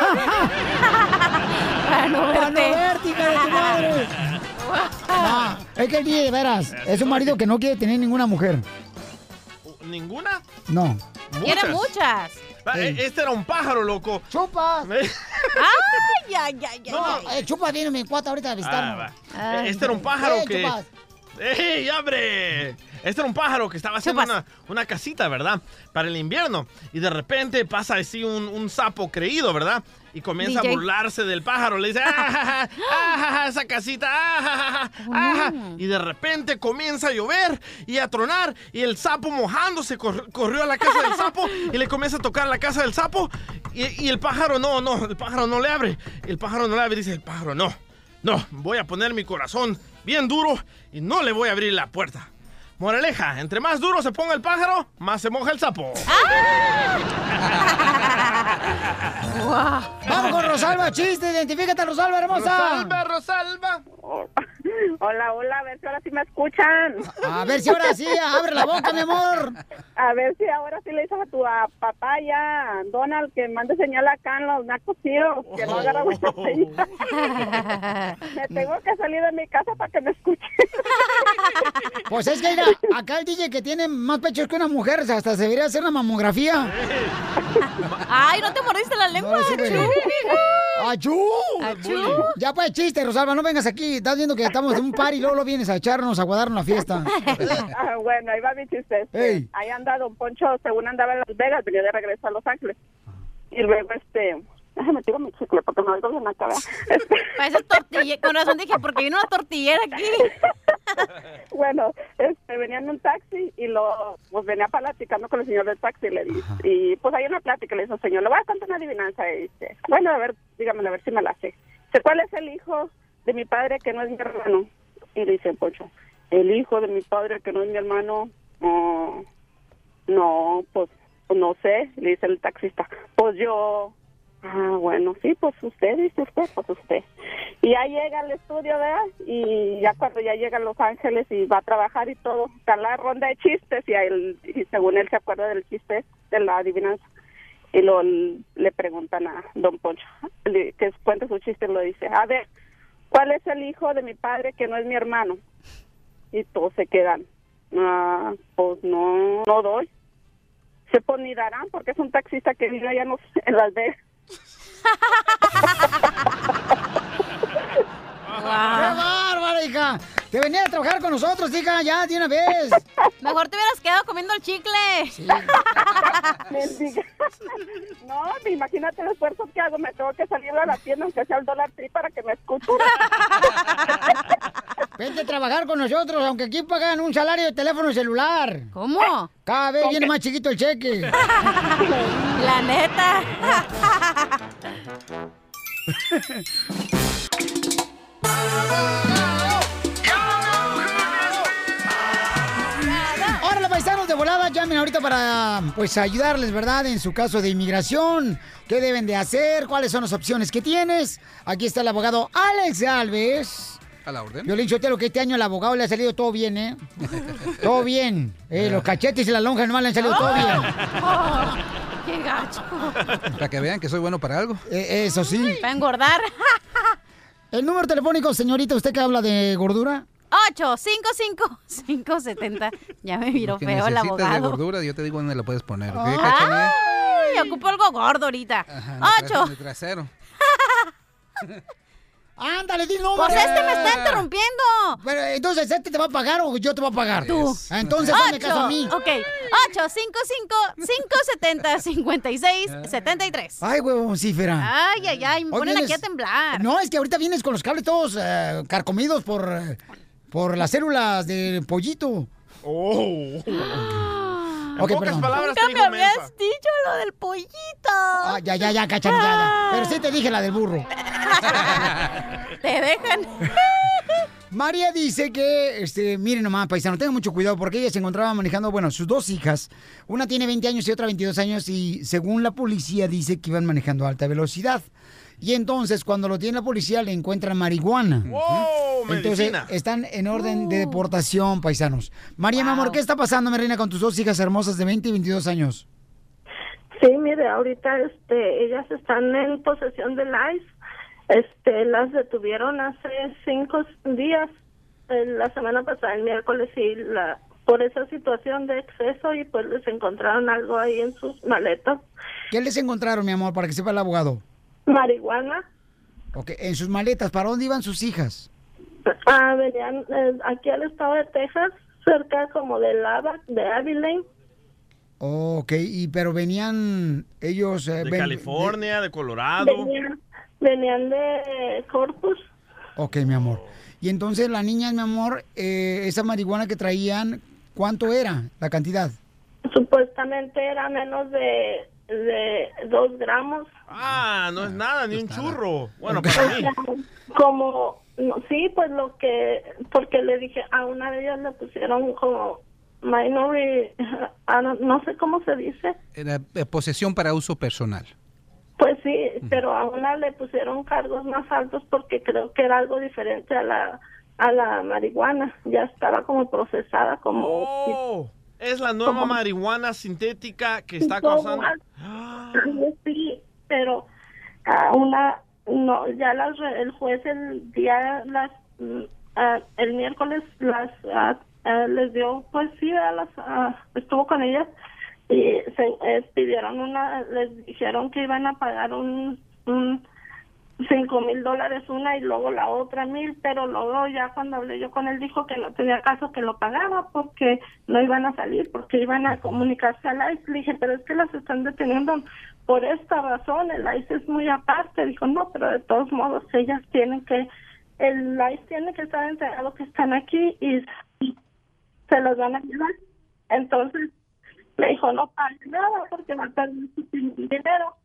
Para no Para no verte. verte, hija de tu madre. No, es que el DJ, de veras, es un marido que no quiere tener ninguna mujer. ¿Ninguna? No. Quiere muchas. Ah, eh, Este era un pájaro, loco. ¡Chupas! Ay, ay, ay, ay. No, ay. eh, chupas viene mi cuata ahorita a Ah, visitarnos. Eh, Este era un pájaro Eh, que... Chupas. ¡Ey, hombre! Este era un pájaro que estaba haciendo una, una casita, ¿verdad? Para el invierno. Y de repente pasa así un, un sapo creído, ¿verdad? Y comienza DJ. a burlarse del pájaro. Le dice, ¡ah, ah, esa casita! ¡ah, ja, ah, ja". Y de repente comienza a llover y a tronar. Y el sapo mojándose cor- corrió a la casa del sapo y le comienza a tocar la casa del sapo. Y, y el pájaro no, no, el pájaro no le abre. El pájaro no le abre. Dice el pájaro, no, no, voy a poner mi corazón bien duro y no le voy a abrir la puerta. Moraleja, entre más duro se ponga el pájaro, más se moja el sapo. Vamos con Rosalba, chiste, identifícate, Rosalba, hermosa. Rosalba, Rosalba. Hola, hola, a ver si ahora sí me escuchan. A ver si ahora sí, abre la boca, mi amor. A ver si ahora sí le dices a tu a papá ya, Donald, que mande señal acá en los nacos tíos, que no agarra buena señal. Me tengo que salir de mi casa para que me escuche. Pues es que, mira, acá el DJ que tiene más pechos que una mujer, o sea, hasta se debería hacer una mamografía. Ay, no te mordiste la lengua. No. Chuy. ¡Achú! Ya pues chiste, Rosalba, no vengas aquí. Estás viendo que estamos en un par y luego lo vienes a echarnos a guardar la fiesta. Ah, bueno, ahí va mi chiste. Este, Ey. Ahí anda Don Poncho, según andaba en Las Vegas, venía de regreso a Los Ángeles. Y luego, este... Déjame tiro mi chicle porque me oigo bien acá, ¿verdad? Este, Parece tortilla. Con razón dije, porque vino una tortillera aquí. bueno, este, venía en un taxi y lo, pues venía platicando con el señor del taxi y le dice, y pues hay una plática, le dice, señor, le voy a contar una adivinanza y dice, bueno, a ver, dígame, a ver si me la sé. Dice, ¿cuál es el hijo de mi padre que no es mi hermano? Y le dice Poncho, el hijo de mi padre que no es mi hermano, no, no, pues, pues, no sé, le dice el taxista, pues yo, ah, bueno, sí, pues usted, dice usted, pues usted. Y ya llega al estudio, ¿verdad? Y ya cuando ya llega a Los Ángeles y va a trabajar y todo, está la ronda de chistes y, él, y según él se acuerda del chiste de la adivinanza. Y lo, le preguntan a don Poncho, que cuente su chiste y lo dice, a ver, ¿cuál es el hijo de mi padre que no es mi hermano? Y todos se quedan, ah, pues no, no doy. Se pues ni darán porque es un taxista que vive allá en Las Vegas. ¡Qué bárbara, hija! Te venía a trabajar con nosotros, hija, ya, de una vez. Mejor te hubieras quedado comiendo el chicle. Mendiga. No, imagínate el esfuerzo que hago. Me tengo que salir a la tienda, aunque sea el dólar tri, para que me escuchen. Vente a trabajar con nosotros, aunque aquí pagan un salario de teléfono celular. ¿Cómo? Cada vez viene más chiquito el cheque. La neta. Ahora, paisanos de volada, llamen ahorita para pues ayudarles, ¿verdad? En su caso de inmigración, qué deben de hacer, cuáles son las opciones que tienes. Aquí está el abogado Alex Alves. A la orden. Yo le he dicho, Telo, que este año al abogado le ha salido todo bien, ¿eh? todo bien. Eh, los cachetes y la lonja nomás le han salido todo bien. ¡Qué gacho! Para que vean que soy bueno para algo. Eh, eso sí. Para engordar. El número telefónico, señorita, ¿usted que habla de gordura? 8, 5, 5, 5, 70. Ya me miró Lo que feo el necesitas de abogado. gordura, yo te digo dónde la puedes poner. ¿ok, cachanilla? Ay, ocupo algo gordo ahorita. El tra- 8. en el trasero. Ándale, di número. Pues este me está interrumpiendo. Pero entonces, ¿este te va a pagar o yo te voy a pagar? Tú. Ah, Entonces, hazme caso a mí. Ok. 8, 5, 5, 5, 70, 56, 73. Ay, huevoncífera. Ay, ay, ay. Me Hoy ponen aquí a temblar. No, es que ahorita vienes con los cables todos eh, carcomidos por, eh, por las células del pollito. Oh. Ok, perdón. Nunca me habías dicho lo del pollito. Ah, ya, ya, ya, cachanillada. Pero sí te dije la del burro. Te dejan. María dice que, este, miren nomás, paisano, tengan mucho cuidado porque ella se encontraba manejando, bueno, sus dos hijas. Una tiene 20 años y otra 22 años y según la policía dice que iban manejando a alta velocidad. Y entonces, cuando lo tiene la policía, le encuentran marihuana. ¡Wow! Entonces, Medicina. están en orden de deportación, paisanos. María, mi amor, ¿qué está pasando, mi reina, con tus dos hijas hermosas de 20 y 22 años? Sí, mire, ahorita este, ellas están en posesión del ICE. Este, las detuvieron hace cinco días, eh, la semana pasada, el miércoles, y la, por esa situación de exceso y pues les encontraron algo ahí en sus maletas. ¿Qué les encontraron, mi amor, para que sepa el abogado? Marihuana, Ok, en sus maletas, ¿para dónde iban sus hijas? ah, venían eh, aquí al estado de Texas, cerca como de Lava, de Abilene. Ok, y pero venían ellos... eh, De ven- California, de Colorado. Venían, venían de Corpus. Ok, mi amor. Y entonces las niñas, mi amor, eh, esa marihuana que traían, ¿cuánto era la cantidad? Supuestamente era menos de, de dos gramos. Ah, no es nada, ni un churro. Bueno, para mí. Como, no, sí, pues lo que, porque le dije, a una de ellas le pusieron como minority, ah, no, no sé cómo se dice, Era eh, posesión para uso personal. pues sí, pero a una le pusieron cargos más altos porque creo que era algo diferente a la a la marihuana, ya estaba como procesada como Oh, es la nueva marihuana sintética que está No, causando. Sí, pero a una no ya las el juez el día las ah, el miércoles las ah, ah, les dio pues sí a las ah, estuvo con ellas y se eh, pidieron una les dijeron que iban a pagar un un cinco mil dólares una y luego la otra mil, pero luego ya cuando hablé yo con él dijo que no tenía caso que lo pagaba porque no iban a salir, porque iban a comunicarse al ICE. Le dije, pero es que las están deteniendo por esta razón, el ICE es muy aparte. Dijo, no, pero de todos modos ellas tienen que, el ICE tiene que estar enterado que están aquí y se los van a llevar. Entonces me dijo, no pague nada porque va a perder su dinero.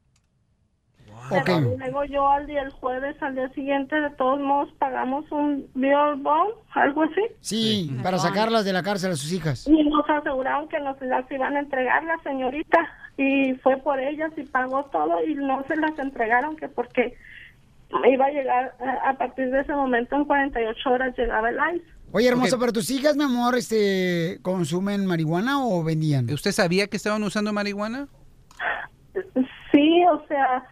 Pero luego yo al día, el jueves, al día siguiente, de todos modos, pagamos un bill bond, algo así. Sí, para sacarlas de la cárcel a sus hijas. Y nos aseguraron que nos las iban a entregar la señorita. Y fue por ellas y pagó todo y no se las entregaron que porque iba a llegar a partir de ese momento en 48 horas llegaba el ICE. Oye, hermoso, pero tus hijas, mi amor, este, ¿consumen marihuana o vendían? ¿Usted sabía que estaban usando marihuana? Sí, o sea,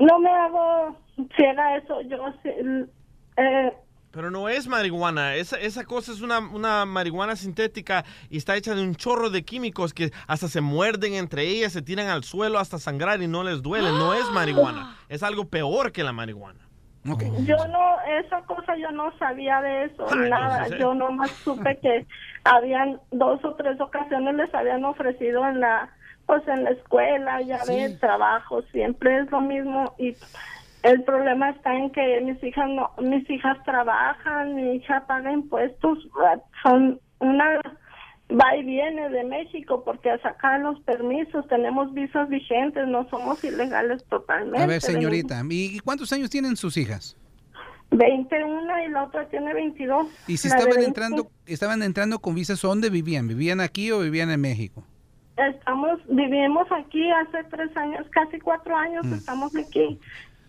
no me hago ciega eso. Yo, sí, eh, Pero no es marihuana, esa, esa cosa es una, una marihuana sintética y está hecha de un chorro de químicos que hasta se muerden entre ellas, se tiran al suelo hasta sangrar y no les duele. No es marihuana, es algo peor que la marihuana. Yo no, esa cosa yo no sabía de eso, Ay, nada. entonces, ¿eh? Yo nomás supe que habían dos o tres ocasiones les habían ofrecido en la, pues en la escuela, ya Sí. ves, trabajo, siempre es lo mismo y el problema está en que mis hijas no, mis hijas trabajan, mi hija paga impuestos, ah, son una va y viene de México porque a sacar los permisos tenemos visas vigentes, no somos ilegales totalmente. A ver, señorita, ¿y cuántos años tienen sus hijas? 21 y la otra tiene 22. Y si La estaban 20, entrando, estaban entrando con visas, ¿dónde vivían? ¿Vivían aquí o vivían en México? Estamos, vivimos aquí hace tres años, casi cuatro años Mm. estamos aquí.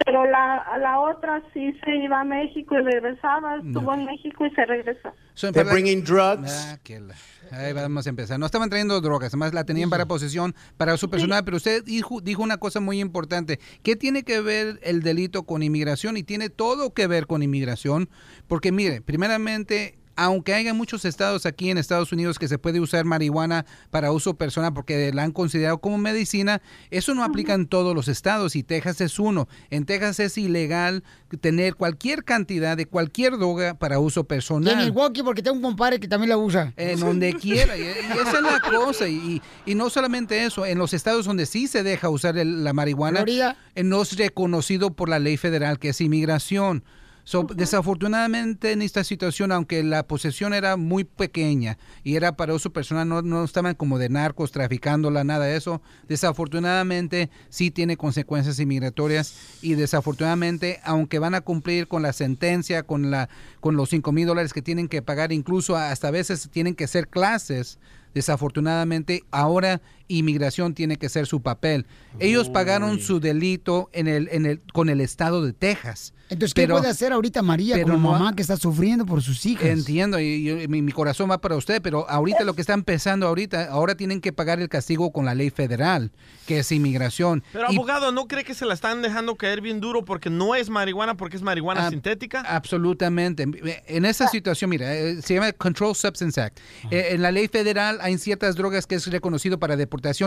Pero la, la otra sí se iba a México y regresaba, estuvo en México y se regresó. So, They're bringing drugs. Ah, que la- Ahí vamos a empezar. No estaban trayendo drogas, además la tenían para posesión, para su personal, pero usted dijo, dijo una cosa muy importante. ¿Qué tiene que ver el delito con inmigración? Y tiene todo que ver con inmigración, porque mire, primeramente... Aunque haya muchos estados aquí en Estados Unidos que se puede usar marihuana para uso personal porque la han considerado como medicina, eso no aplica en todos los estados y Texas es uno. En Texas es ilegal tener cualquier cantidad de cualquier droga para uso Y personal. en el walkie, porque tengo un compadre que también la usa. En donde quiera. Y, y esa es la cosa. Y, y no solamente eso, en los estados donde sí se deja usar el- la marihuana, Florida. eh, no es reconocido por la ley federal, que es inmigración. So, Desafortunadamente en esta situación, aunque la posesión era muy pequeña y era para uso personal, no, no estaban como de narcos traficándola, nada de eso. Desafortunadamente sí tiene consecuencias inmigratorias y desafortunadamente, aunque van a cumplir con la sentencia, con, la, con los 5 mil dólares que tienen que pagar, incluso hasta a veces tienen que hacer clases, desafortunadamente ahora inmigración tiene que ser su papel. Ellos pagaron su delito en el, en el, con el estado de Texas. Entonces, ¿qué Pero- puede hacer ahorita María como no mamá que está sufriendo por sus hijas? Entiendo, y, mi, mi corazón va para usted, pero ahorita lo que está empezando ahorita, ahora tienen que pagar el castigo con la ley federal, que es inmigración. Pero Y- abogado, ¿no cree que se la están dejando caer bien duro porque no es marihuana, porque es marihuana Ah, sintética? Absolutamente. En esa situación, mira, eh, se llama Control Substance Act. Eh, En la ley federal hay ciertas drogas que es reconocido para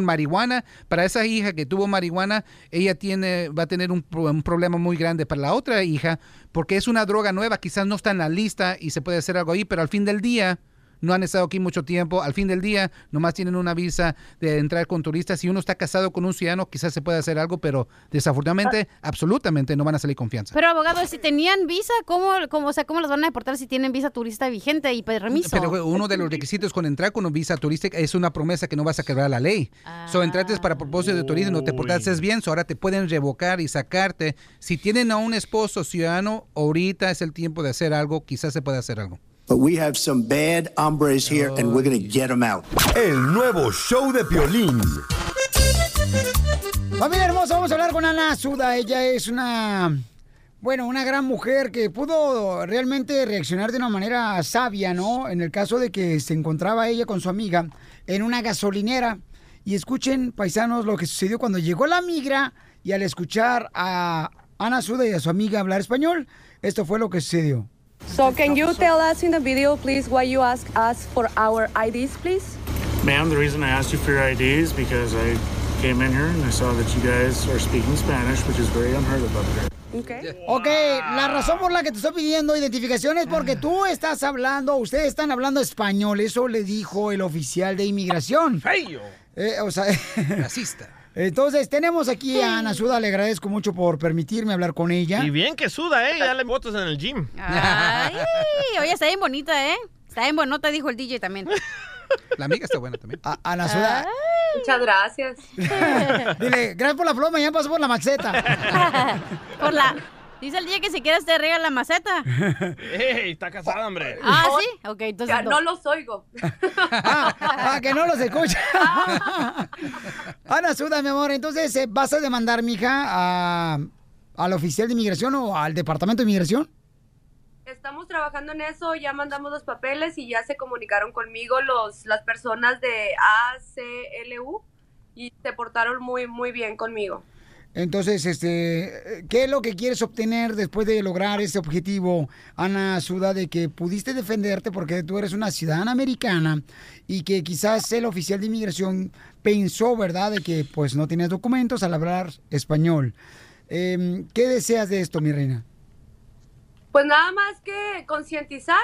Marihuana, para esa hija que tuvo marihuana, ella tiene, va a tener un, un problema muy grande. Para la otra hija, porque es una droga nueva, quizás no está en la lista y se puede hacer algo ahí, pero al fin del día no han estado aquí mucho tiempo. Al fin del día, nomás tienen una visa de entrar con turistas. Si uno está casado con un ciudadano, quizás se puede hacer algo, pero desafortunadamente, absolutamente no van a salir confianza. Pero abogado, si tenían visa, ¿cómo, cómo, o sea, ¿cómo los van a deportar si tienen visa turista vigente y permiso? Pero uno de los requisitos con entrar con una visa turística es una promesa que no vas a quebrar la ley. So, entraste para propósito de turismo, no te portaste bien, so, ahora te pueden revocar y sacarte. Si tienen a un esposo ciudadano, ahorita es el tiempo de hacer algo, quizás se puede hacer algo. But we have some bad hombres here and we're going to get them out. El nuevo show de Piolín. Familia hermosa, vamos a hablar con Ana Suda. Ella es una, bueno, una gran mujer que pudo realmente reaccionar de una manera sabia, ¿no? En el caso de que se encontraba ella con su amiga en una gasolinera. Y escuchen, paisanos, lo que sucedió cuando llegó la migra y al escuchar a Ana Suda y a su amiga hablar español, esto fue lo que sucedió. So can you tell us in the video, please, why you ask us for our IDs, please? Ma'am, the reason I asked you for your ID is because I came in here and I saw that you guys are speaking Spanish, which is very unheard of up here. Ok, la razón por la que te estoy pidiendo identificación es porque tú estás hablando, ustedes están hablando español, eso le dijo el oficial de inmigración. ¡Feyo! Eh, o sea, Racista. Entonces, tenemos aquí a Ana Suda, le agradezco mucho por permitirme hablar con ella. Y bien que suda, ¿eh? Ya le botas en el gym. Ay, oye, está bien bonita, ¿eh? Está bien bonita, dijo el DJ también. La amiga está buena también. Ana Suda, Muchas gracias. dile, gracias por la pluma, ya pasó por la maceta. Por la... Dice el DJ que si quieres te regala la maceta. ¡Ey! Está casada, hombre. Ah, ¿sí? Ok, entonces... Ya no los oigo. Ah, que no los escucha. Ana Suda, mi amor, entonces, eh, ¿vas a demandar, mija, a, al oficial de inmigración o al departamento de inmigración? Estamos trabajando en eso, ya mandamos los papeles y ya se comunicaron conmigo los las personas de ACLU y se portaron muy muy bien conmigo. Entonces, este, ¿qué es lo que quieres obtener después de lograr ese objetivo, Ana Suda, de que pudiste defenderte porque tú eres una ciudadana americana y que quizás el oficial de inmigración pensó, ¿verdad?, de que pues no tienes documentos al hablar español. Em, ¿Qué deseas de esto, mi reina? Pues nada más que concientizar,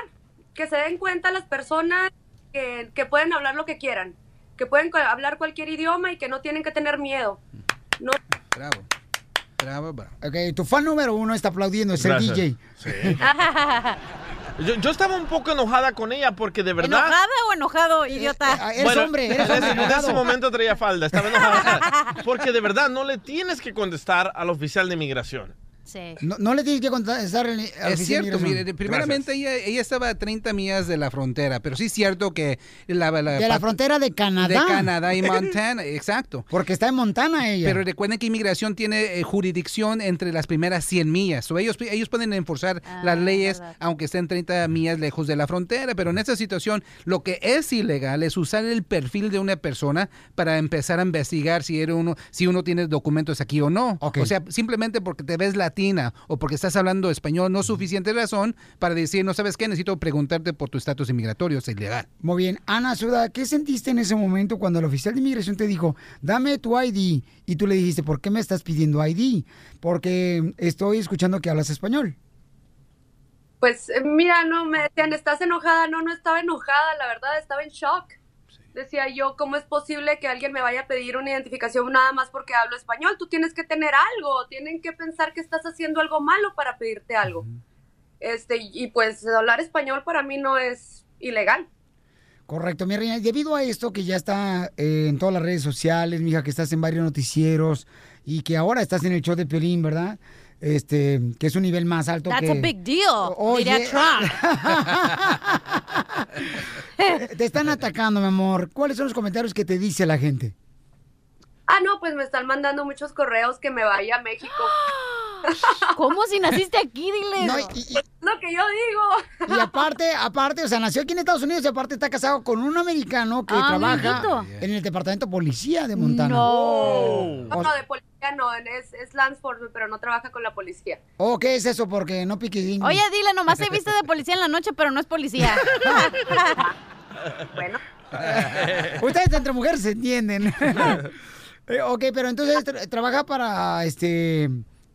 que se den cuenta las personas que, que pueden hablar lo que quieran, que pueden hablar cualquier idioma y que no tienen que tener miedo. No, Bravo. Bravo, bravo. Ok, tu fan número uno está aplaudiendo, es Gracias. el DJ. Sí. Yo, yo estaba un poco enojada con ella porque de verdad... ¿Enojada o enojado, idiota? Bueno, en, ese, en ese momento traía falda, estaba enojada. Porque de verdad no le tienes que contestar al oficial de inmigración. Sí. No, no le tienes que contestar Es cierto, mire, primeramente ella, ella estaba a 30 millas de la frontera, pero sí es cierto que la, De la frontera de Canadá. De Canadá y Montana, exacto. Porque está en Montana ella. Pero recuerden que inmigración tiene eh, jurisdicción entre las primeras 100 millas. So, ellos, ellos pueden enforzar Ah, las leyes aunque estén 30 millas lejos de la frontera. Pero en esta situación, lo que es ilegal es usar el perfil de una persona para empezar a investigar si, era uno, si uno tiene documentos aquí o no. O sea, simplemente porque te ves latina o porque estás hablando español, no es suficiente razón para decir, no sabes qué, necesito preguntarte por tu estatus inmigratorio, es ilegal. Muy bien. Ana Suda, ¿qué sentiste en ese momento cuando el oficial de inmigración te dijo, dame tu ID? Y tú le dijiste, ¿por qué me estás pidiendo ID? Porque estoy escuchando que hablas español. pues eh, mira, no me decían, ¿estás enojada? No, no estaba enojada, la verdad, estaba en shock. Decía yo, ¿cómo es posible que alguien me vaya a pedir una identificación nada más porque hablo español? Tú tienes que tener algo, tienen que pensar que estás haciendo algo malo para pedirte algo. Este, y pues hablar español para mí no es ilegal. Correcto, mi reina. Debido a esto que ya está eh, en todas las redes sociales, mija, que estás en varios noticieros y que ahora estás en el show de Piolín, ¿verdad? Este, que es un nivel más alto That's que... a big deal, Oye. Trump. Te están atacando, mi amor. ¿Cuáles son los comentarios que te dice la gente? Ah, no, pues me están mandando muchos correos que me vaya a México. ¿Cómo si naciste aquí, dile? No, y- Lo que yo digo. Y aparte, aparte, o sea, nació aquí en Estados Unidos y aparte está casado con un americano que Ah, trabaja amiguito. en el departamento de policía de Montana. No, no, de policía no, es, es Lansford, pero no trabaja con la policía. ¿O qué es eso? Porque no piques Oye, dile, nomás se viste de policía en la noche, pero no es policía. bueno. Ustedes entre mujeres se entienden. Eh, ok, pero entonces tra- trabaja para este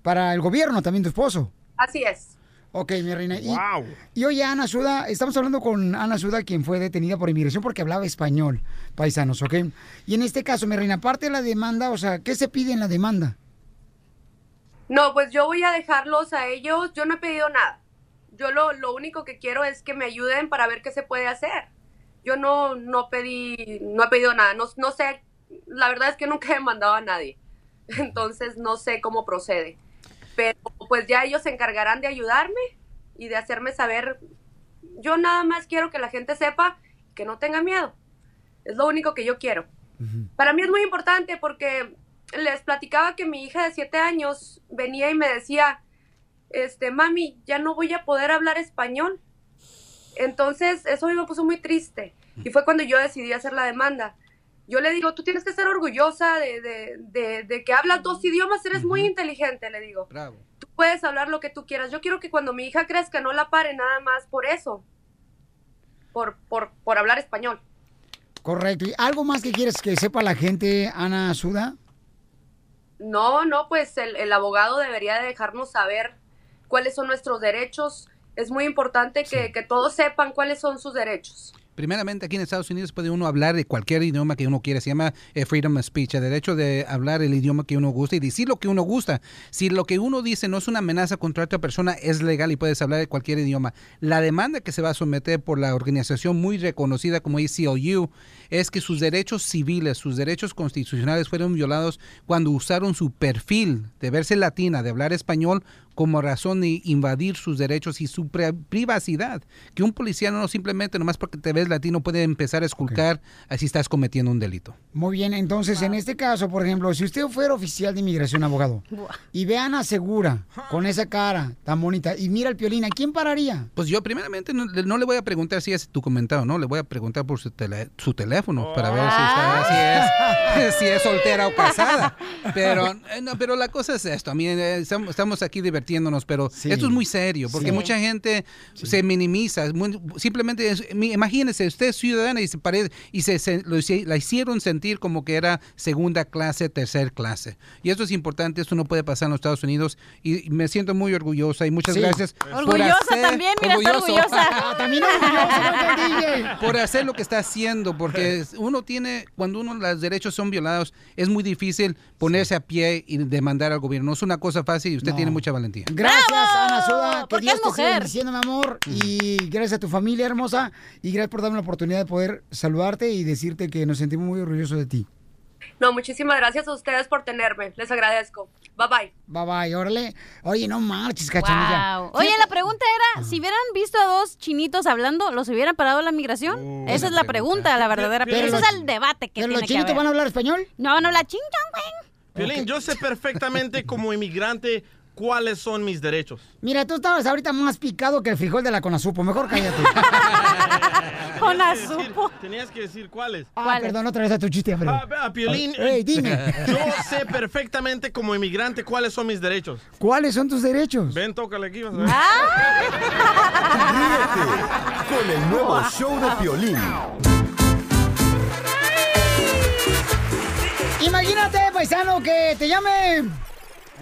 para el gobierno también tu esposo. Así es. Ok, mi reina. Y, Wow. y oye, Ana Suda, estamos hablando con Ana Suda, quien fue detenida por inmigración porque hablaba español, paisanos, ¿ok? Y en este caso, mi reina, aparte de la demanda, o sea, ¿qué se pide en la demanda? No, pues yo voy a dejarlos a ellos. Yo no he pedido nada. Yo lo, lo único que quiero es que me ayuden para ver qué se puede hacer. Yo no, no pedí, no he pedido nada. No, no sé, la verdad es que nunca he mandado a nadie. Entonces no sé cómo procede. Pero pues ya ellos se encargarán de ayudarme y de hacerme saber. Yo nada más quiero que la gente sepa que no tenga miedo. Es lo único que yo quiero. Para mí es muy importante porque les platicaba que mi hija de siete años venía y me decía, este, mami, ya no voy a poder hablar español. Entonces, eso me puso muy triste. Y fue cuando yo decidí hacer la demanda. Yo le digo, tú tienes que ser orgullosa de, de- de- de que hablas dos idiomas, eres muy inteligente, le digo. Bravo. Tú puedes hablar lo que tú quieras. Yo quiero que cuando mi hija crezca no la pare nada más por eso. Por, por, por hablar español. Correcto. ¿Y algo más que quieres que sepa la gente, Ana Suda? No, no, pues el, el abogado debería de dejarnos saber cuáles son nuestros derechos. Es muy importante que, que todos sepan cuáles son sus derechos. Primeramente, aquí en Estados Unidos puede uno hablar de cualquier idioma que uno quiera. Se llama eh, freedom of speech, el derecho de hablar el idioma que uno gusta y decir lo que uno gusta. Si lo que uno dice no es una amenaza contra otra persona, es legal y puedes hablar de cualquier idioma. La demanda que se va a someter por la organización muy reconocida como ACLU es que sus derechos civiles, sus derechos constitucionales fueron violados cuando usaron su perfil de verse latina, de hablar español, como razón de invadir sus derechos y su pri- privacidad. Que un policía no simplemente, nomás porque te ves latino, puede empezar a esculcar así estás cometiendo un delito. Muy bien, entonces en este caso, por ejemplo, si usted fuera oficial de inmigración, abogado, y ve a Ana Segura con esa cara tan bonita y mira al piolín, ¿a quién pararía? Pues yo primeramente no, le- no le voy a preguntar si es tu comentario, no, le voy a preguntar por su, tele- su teléfono para ver si, está- si es, si es soltera o casada. Pero, eh, no, pero la cosa es esto, a mí eh, estamos, estamos aquí divirtiéndonos, pero esto es muy serio, porque Sí. mucha gente se minimiza, muy- simplemente, es- mi- imagínese, usted es ciudadana y se parece, y se, se- lo la hicieron sentir como que era segunda clase, tercer clase. Y esto es importante, esto no puede pasar en los Estados Unidos, y, me siento muy orgullosa y muchas Sí. gracias. por Orgullosa hacer- también, mira, está orgullosa. También orgullosa, por hacer lo que está haciendo, porque uno tiene, cuando uno los derechos son violados, es muy difícil ponerse a pie y demandar al gobierno. No es una cosa fácil y usted No. tiene mucha valentía. Gracias, Ana Soda. Que Dios es te siga mujer. bendiciendo, mi amor. Y gracias a tu familia hermosa. Y gracias por darme la oportunidad de poder saludarte y decirte que nos sentimos muy orgullosos de ti. No, muchísimas gracias a ustedes por tenerme. Les agradezco. Bye bye. Bye bye, órale. Oye, no marches, cachanilla. Wow. Oye, la pregunta era, si hubieran visto a dos chinitos hablando, ¿los hubiera parado la migración? Esa es la pregunta, la verdadera Pero Ese es el debate que ¿Pero tiene los que chinitos haber. van a hablar español? No, van a hablar ching chong, güey. Piolín, yo sé perfectamente como inmigrante cuáles son mis derechos. Mira, tú estabas ahorita más picado que el frijol de la Conasupo. Mejor cállate. Con azupo. Tenías que decir cuáles. Ah, perdón, otra vez a tu chiste, hombre. Ah, ah, Piolín, Ey, dime. yo sé perfectamente como inmigrante cuáles son mis derechos. ¿Cuáles son tus derechos? Ven, tócale aquí, vas a ver. Con el nuevo show de Piolín. Imagínate, paisano, que te llame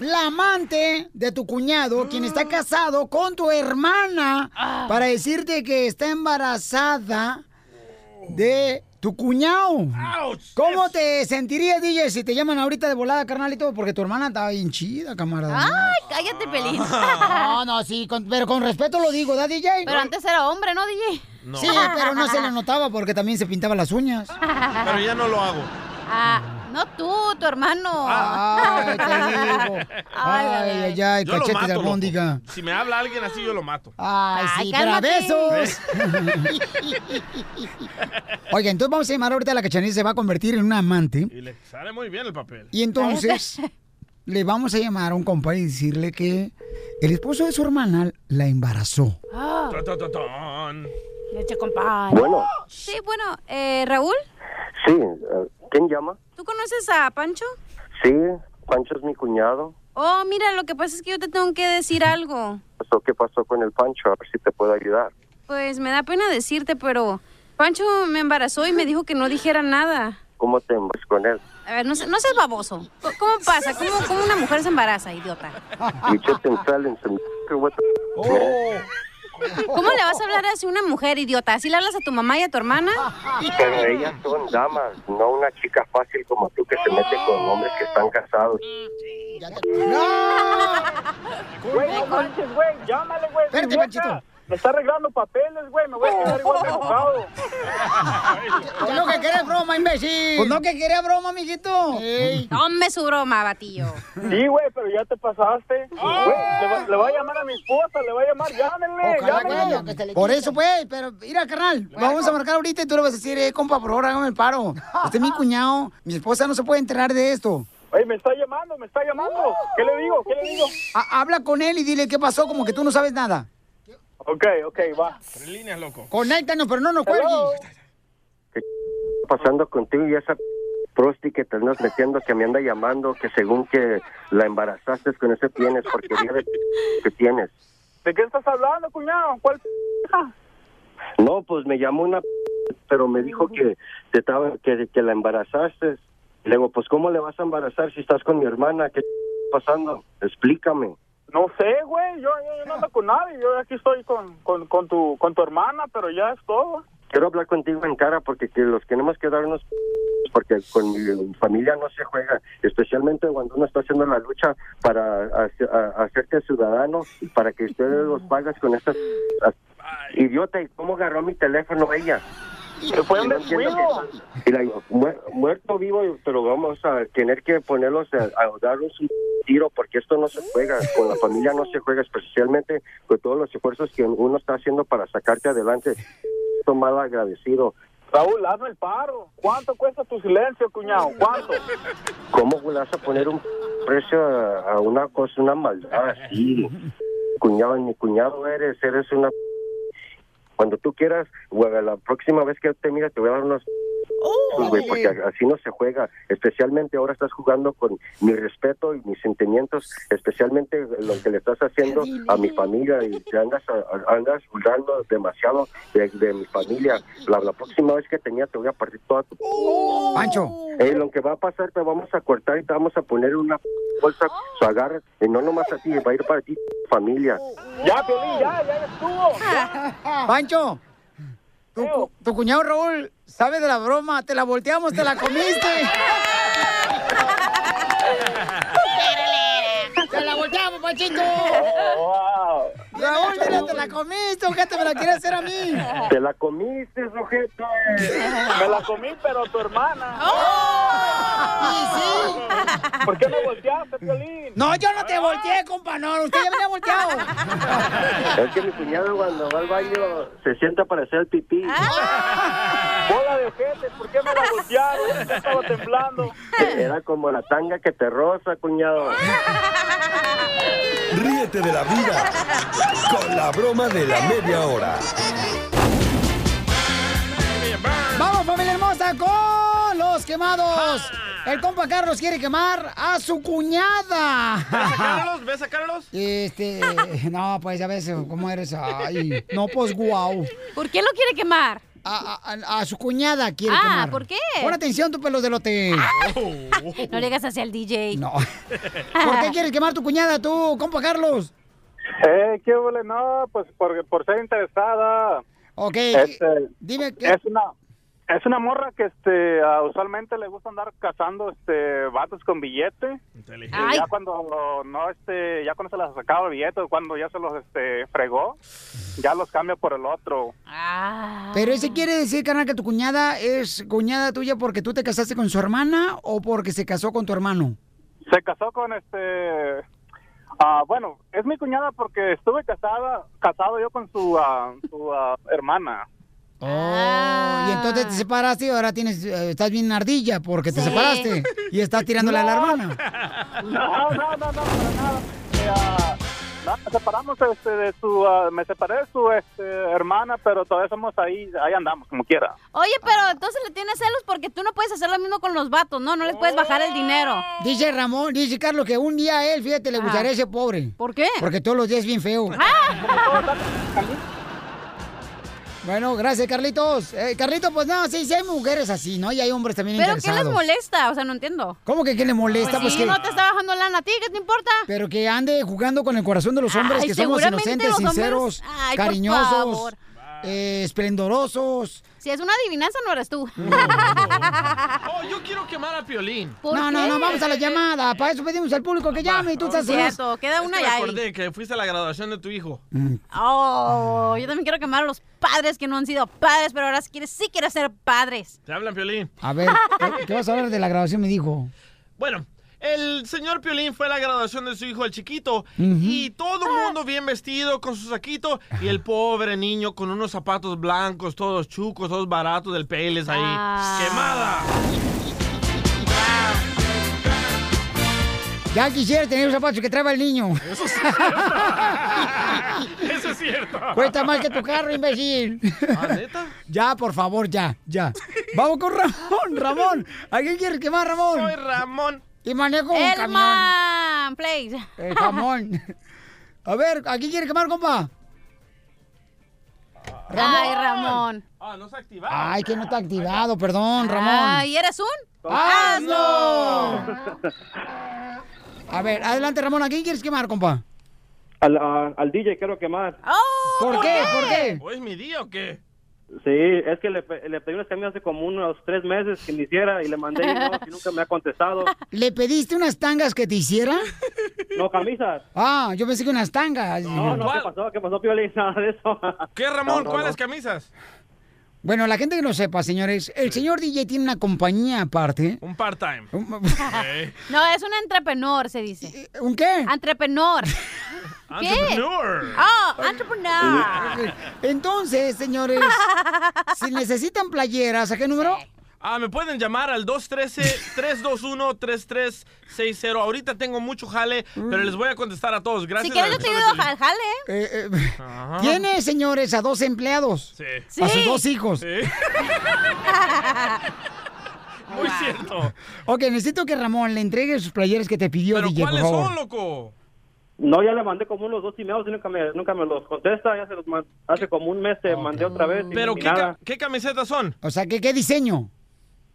la amante de tu cuñado, quien está casado con tu hermana, para decirte que está embarazada de tu cuñado. ¿Cómo te sentirías, DJ, si te llaman ahorita de volada, carnalito? Porque tu hermana está bien chida, camarada. Ay, cállate, Pelín. No, no, sí, con- pero con respeto lo digo, ¿da, DJ? Pero antes era hombre, ¿no, DJ? Sí, pero no se le notaba porque también se pintaba las uñas. Pero ya no lo hago. Ah, no tú, tu hermano. Ay, te digo. Ay, ay, ay, Yo lo cachete de mato, loco. albóndiga. Si me habla alguien así, yo lo mato. Ay, Ay, sí, pero a besos. Oiga, entonces vamos a llamar ahorita a la cachanilla, se va a convertir en una amante. Y le sale muy bien el papel. Y entonces le vamos a llamar a un compa y decirle que el esposo de su hermana la embarazó. Tan. Leche con pan. Bueno. Sí, bueno, eh, Raúl, Sí, ¿quién llama? ¿tú conoces a Pancho? Sí, Pancho es mi cuñado. Oh, mira, lo que pasa es que yo te tengo que decir algo. Pasó, ¿Qué pasó con el Pancho? A ver si te puedo ayudar. Pues me da pena decirte, pero Pancho me embarazó y me dijo que no dijera nada. ¿Cómo te embas con él? A ver, no, sé- no seas baboso. ¿Cómo pasa? ¿Cómo, cómo una mujer se embaraza, idiota? You just in silence and man? ¿Cómo le vas a hablar así a una mujer, idiota? ¿Así le hablas a tu mamá y a tu hermana? Pero ellas son damas, no una chica fácil como tú que se mete con hombres que están casados. Güey, no manches, güey, llámale, güey. Espérate. Panchito. Me está arreglando papeles, güey, me voy a quedar igual de enojado. Pues no que querés broma, imbécil. Pues no que quería broma, mijito. Tome su broma, batillo. Sí, güey, pero ya te pasaste. Güey, le, va- le voy a llamar a mi esposa, le voy a llamar, llámenle, Ojalá que llámenle. Por eso, pues, pero mira, carnal, vamos a marcar ahorita y tú le vas a decir, eh, compa, por favor, hágame el paro. Este es mi cuñado, mi esposa no se puede enterar de esto. Oye, me está llamando, me está llamando. ¿Qué le digo? ¿Qué le digo? Ha- habla con él y dile qué pasó, como que tú no sabes nada. Ok, ok, va. Tres líneas, loco. Conéctanos, pero no nos cuelgues. ¿Qué está pasando contigo y esa prosti que te andas metiendo que me anda llamando que según que la embarazaste con ese tienes porquería de que tienes? ¿De qué estás hablando, cuñado? ¿Cuál No, pues me llamó una pero me dijo que te estaba que, que la embarazaste. Le digo, pues ¿cómo le vas a embarazar si estás con mi hermana? ¿Qué está pasando? Explícame. No sé, güey, yo, no ando con nadie, yo aquí estoy con, con, con, tu, con tu hermana, pero ya es todo. Quiero hablar contigo en cara porque que los tenemos que darnos porque con mi familia no se juega, especialmente cuando uno está haciendo la lucha para a- hacerte ciudadano y para que ustedes los pagas con estas idiota y cómo agarró mi teléfono ella. Fue No entiendo descuido. que- y la digo, "Muer- muerto vivo, pero vamos a tener que ponerlos a, a darles un tiro porque esto no se juega, con la familia no se juega, especialmente con todos los esfuerzos que uno está haciendo para sacarte adelante. Esto mal agradecido. Raúl, hazme el paro. ¿Cuánto cuesta tu silencio, cuñado? ¿Cuánto? ¿Cómo le vas a poner un precio a, a una cosa, una maldad así? Cuñado, ni cuñado eres, eres una... Cuando tú quieras, la próxima vez que te mira te voy a dar unos... pues, güey, porque así no se juega. Especialmente ahora estás jugando con mi respeto y mis sentimientos, especialmente lo que le estás haciendo a mi familia y te andas, andas burlando demasiado de, de mi familia. La, la próxima vez que tenía te voy a partir toda tu... Pancho. Eh, lo que va a pasar, te vamos a cortar y te vamos a poner una bolsa, su agarra, y no nomás a ti, va a ir para ti, familia. Ya, Piolín, ya, ya estuvo. Pancho, tu, cu- tu cuñado Raúl sabe de la broma, te la volteamos, te la comiste. ¡Te la volteamos, Panchito! Raúl, dile, te la comiste, ojete, me la quieres hacer a mí. Te la comiste, sujeto. Me la comí, pero tu hermana. Y sí. ¿Por qué me volteaste, Piolín? No, yo no te volteé, compa, no, usted ya venía volteado. Es que mi cuñado cuando va al baño se sienta para hacer el pipí. Bola de ojete, ¿por qué me la voltearon? Yo estaba temblando. Era como la tanga que te roza, cuñado. Ríete de la vida con la broma de la media hora. Vamos, familia hermosa, con los quemados. El compa Carlos quiere quemar a su cuñada. ¿Ves a Carlos? ¿Ves a Carlos? Este, no, pues ya ves cómo eres. Ay, no, pues guau. ¿Por qué lo quiere quemar? A, a- a su cuñada quiere Ah, quemar. ¿por qué? Pon atención, tu pelos de lote. No le hagas hacia el DJ. No. ¿Por qué quieres quemar tu cuñada tú, compa Carlos? Eh, qué huele, no, pues por, por ser interesada. Ok, Este, dime que... Es una, es una morra que este, ah, usualmente le gusta andar cazando este, vatos con billete. Y ya cuando no, este, ya cuando se las sacaba el billete, o cuando ya se los este, fregó, ya los cambia por el otro. Pero ese quiere decir, carnal, que tu cuñada es cuñada tuya porque tú te casaste con su hermana o porque se casó con tu hermano. Se casó con este... ah, bueno, es mi cuñada porque estuve casada, casado yo con su, ah, su ah, hermana. Oh, y entonces te separaste y ahora tienes, eh, estás bien ardilla porque te Sí. separaste y estás tirándole a la No. hermana. No, no, no, no, para nada. Eh, ah, no, nos separamos este, de su, ah, me separé de su este, hermana, pero todavía somos ahí, ahí andamos, como quiera. Oye, pero entonces le tienes celos porque tú no puedes hacer lo mismo con los vatos, ¿no? No les puedes bajar el dinero. Dice Ramón, dice Carlos que un día a él, fíjate, le gustaría ese pobre. ¿Por qué? Porque todos los días es bien feo. Bueno, gracias, Carlitos. Eh, Carlitos, pues no, sí, sí hay mujeres así, ¿no? Y hay hombres también ¿Pero qué interesados. les molesta? O sea, no entiendo. ¿Cómo que qué le molesta? Pues Pues sí, que... no te está bajando lana a ti, ¿qué te importa? Pero que ande jugando con el corazón de los hombres, Ay, que somos inocentes, los hombres- sinceros, Ay, por cariñosos, favor. Eh, esplendorosos. Si es una adivinanza, no eres tú. Oh, yo quiero quemar a Piolín. ¿Por No, no, qué? no, vamos a la llamada. Para eso pedimos al público que llame y tú estás... Cierto, queda una Es que me ahí. acordé que fuiste a la graduación de tu hijo. Oh, yo también quiero quemar a los padres que no han sido padres, pero ahora sí quieres, sí quieres ser padres. Te hablan, Piolín. A ver, ¿qué- ¿qué vas a hablar de la grabación? Me dijo. Bueno, el señor Piolín fue a la graduación de su hijo, el chiquito, y todo el mundo bien vestido con su saquito, y el pobre niño con unos zapatos blancos, todos chucos, todos baratos del Payless ahí. ¡Quemada! Ya quisiera tener los zapatos que trae el niño. Eso es cierto. Eso es cierto. Cuesta más que tu carro, imbécil. ¿Ah, neta? Ya, por favor, ya, ya. Vamos con Ramón, Ramón. ¿A quién quieres quemar, Ramón? Soy Ramón. Y manejo un El camión. man, please. El jamón. A ver, ¿a quién quiere quemar, compa? Ay, Ramón. Ah, no se ha activado. Ay, que no está activado, perdón, Ramón. Ah, ¿y eres un? ¡Hazlo! A ver, adelante, Ramón. ¿A quién quieres quemar, compa? Al, a- al DJ quiero quemar. ¿Por qué? ¿Por qué? ¿O es mi día o qué? Sí, es que le, pe- le pedí unas camisas hace como unos tres meses que me hiciera y le mandé emails y nunca me ha contestado. ¿Le pediste unas tangas que te hiciera? No, camisas. Ah, yo pensé que unas tangas. No, no, ¿qué pasó? ¿Qué pasó, Piolín? Nada de eso. ¿Qué, Ramón? No, no, ¿Cuáles no. camisas? Bueno, la gente que no sepa, señores, el señor DJ tiene una compañía aparte. Un part-time. No, es un entrepreneur, se dice. ¿Un qué? Entrepreneur. ¿Qué? Entrepreneur. Oh, entrepreneur. Entonces, señores, si necesitan playeras, ¿a qué número? Ah, me pueden llamar al 213-321-3360. Ahorita tengo mucho jale, pero les voy a contestar a todos. Gracias. Si quieres, yo te ayudo al jale. Eh, Ajá. Tiene, señores, a dos empleados. Sí. A sus Sí. dos hijos. Muy cierto. Ok, necesito que Ramón le entregue sus playeras que te pidió ¿Pero DJ, por cuáles favor. son, loco? No, ya le mandé como unos dos emails y nunca me, nunca me los contesta. Ya se los hace como un mes te mandé otra vez. y ¿Pero qué, nada. ca- qué camisetas son? O sea, ¿qué, qué diseño?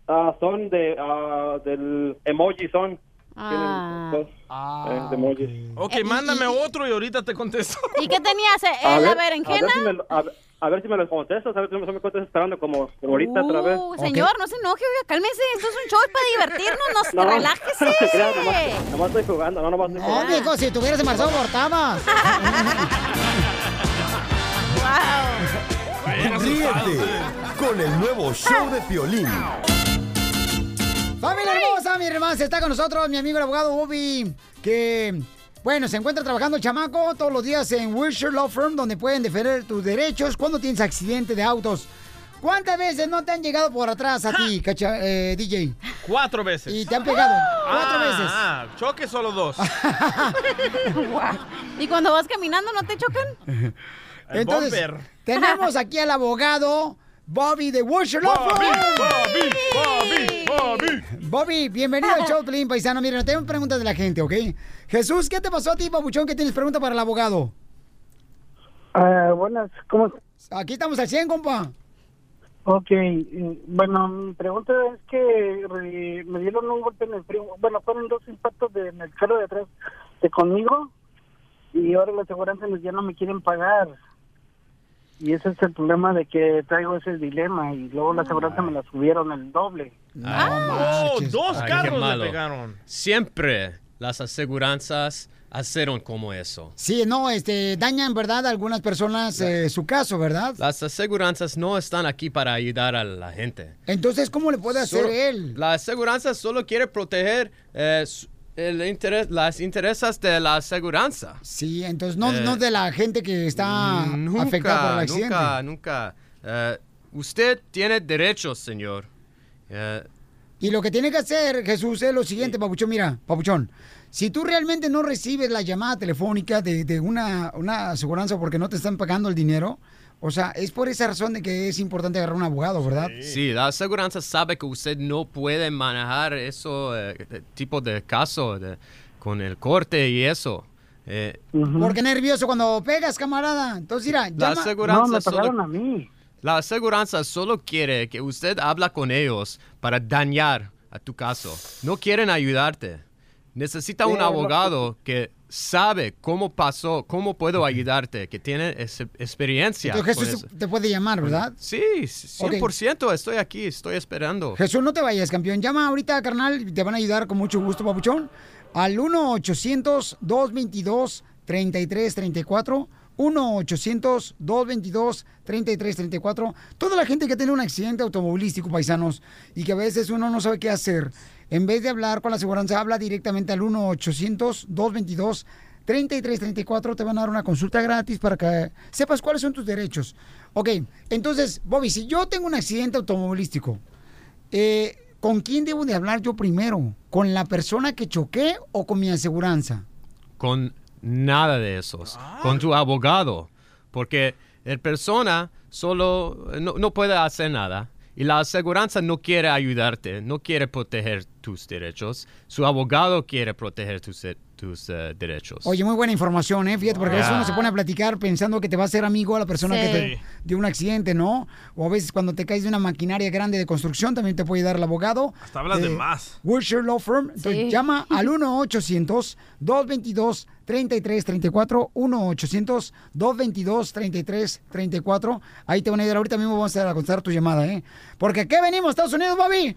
Ah, son de, ah, del emoji, son. Ah. Dos, eh, de emojis. Ok, mándame otro y ahorita te contesto. ¿Y qué tenías? ¿Eh, ¿La berenjena? A ver si me, lo- a, a ver si me los contestas, a ver si me, me contestas esperando como, ahorita otra vez. Uh, señor, no se enoje, oiga, cálmese. Esto es un show para divertirnos, no, No, relájese. no te creas, nomás, nomás estoy jugando, no, nomás estoy No, jugando. viejo, si tuvieras embarazado, abortabas. Ríete con el nuevo show de Piolín. Familia hermosa, mi hermana, está con nosotros mi amigo el abogado Bobby, que, bueno, se encuentra trabajando el chamaco todos los días en Wilshire Law Firm, donde pueden defender tus derechos cuando tienes accidente de autos. ¿Cuántas veces no te han llegado por atrás a ti, cacha- eh, DJ? Cuatro veces. Y te han pegado cuatro Ah, veces. Ah, choque solo dos. ¿Y cuando vas caminando no te chocan? El Entonces, bumper. tenemos aquí al abogado Bobby de Wilshire Law Firm. Bobby, Bobby, Bobby. Bobby, bienvenido al show, Pelín Paisano. Miren, tengo preguntas de la gente, ¿ok? Jesús, ¿qué te pasó a ti, papuchón? ¿Qué tienes pregunta para el abogado? Ah, buenas, ¿cómo Aquí estamos al 100, compa. Ok, bueno, mi pregunta es que eh, me dieron un golpe en el primo. Bueno, fueron dos impactos de, en el carro de atrás de conmigo y ahora la aseguranza ya no me quieren pagar. Y ese es el problema de que traigo ese dilema y luego la aseguranza me la subieron el doble. Oh, dos Ay, carros le pegaron. Siempre las aseguranzas hicieron como eso. Sí, no, este, dañan, ¿verdad? A algunas personas eh, su caso, ¿verdad? Las aseguranzas no están aquí para ayudar a la gente. Entonces, ¿cómo le puede hacer Solo- él? La aseguranza solo quiere proteger eh, su- el interés, las intereses de la aseguranza. Sí, entonces no, Eh, no de la gente que está Nunca, afectada por el accidente. nunca, nunca. Eh, usted tiene derechos, señor. Eh, Y lo que tiene que hacer, Jesús, es lo siguiente, Papuchón. Mira, Papuchón, si tú realmente no recibes la llamada telefónica de, de una, una aseguranza porque no te están pagando el dinero, o sea, es por esa razón de que es importante agarrar un abogado, ¿verdad? Sí, la aseguranza sabe que usted no puede manejar eso eh, tipo de caso de- con el corte y eso. Eh, Porque nervioso cuando pegas, camarada. Entonces, mira, la llama... aseguranza solo, a mí. La aseguranza solo quiere que usted habla con ellos para dañar a tu caso. No quieren ayudarte. Necesita un Sí, lo- abogado que sabe cómo pasó, cómo puedo ayudarte, que tiene esa experiencia. Entonces, Jesús eso. te puede llamar, ¿verdad? Sí, 100% estoy aquí, estoy esperando. Jesús, no te vayas, campeón. Llama ahorita, carnal, te van a ayudar con mucho gusto, papuchón. Al 1-800-222-3334. 1-800-222-3334. Toda la gente que tiene un accidente automovilístico, paisanos, y que a veces uno no sabe qué hacer, en vez de hablar con la aseguranza, habla directamente al 1-800-222-3334. Te van a dar una consulta gratis para que sepas cuáles son tus derechos. Ok, entonces, Bobby, si yo tengo un accidente automovilístico, eh, ¿con quién debo de hablar yo primero? ¿Con la persona que choqué o con mi aseguranza? Con nada de esos. Con tu abogado. Porque el persona solo no, no puede hacer nada. Y la aseguranza no quiere ayudarte, no quiere proteger tus derechos. Su abogado quiere proteger tus, de- tus eh, derechos. Oye, muy buena información, ¿eh? Fíjate, porque a veces uno se pone a platicar pensando que te va a hacer amigo a la persona Sí. que te dio un accidente, ¿no? O a veces cuando te caes de una maquinaria grande de construcción también te puede dar el abogado. Hasta hablas de más. Wilshire Law Firm. Entonces Sí. llama al 1-800-222-3334. 1-800-222-3334. Ahí te van a ayudar. Ahorita mismo vamos a contestar tu llamada, ¿eh? Porque aquí venimos, Estados Unidos, Bobby.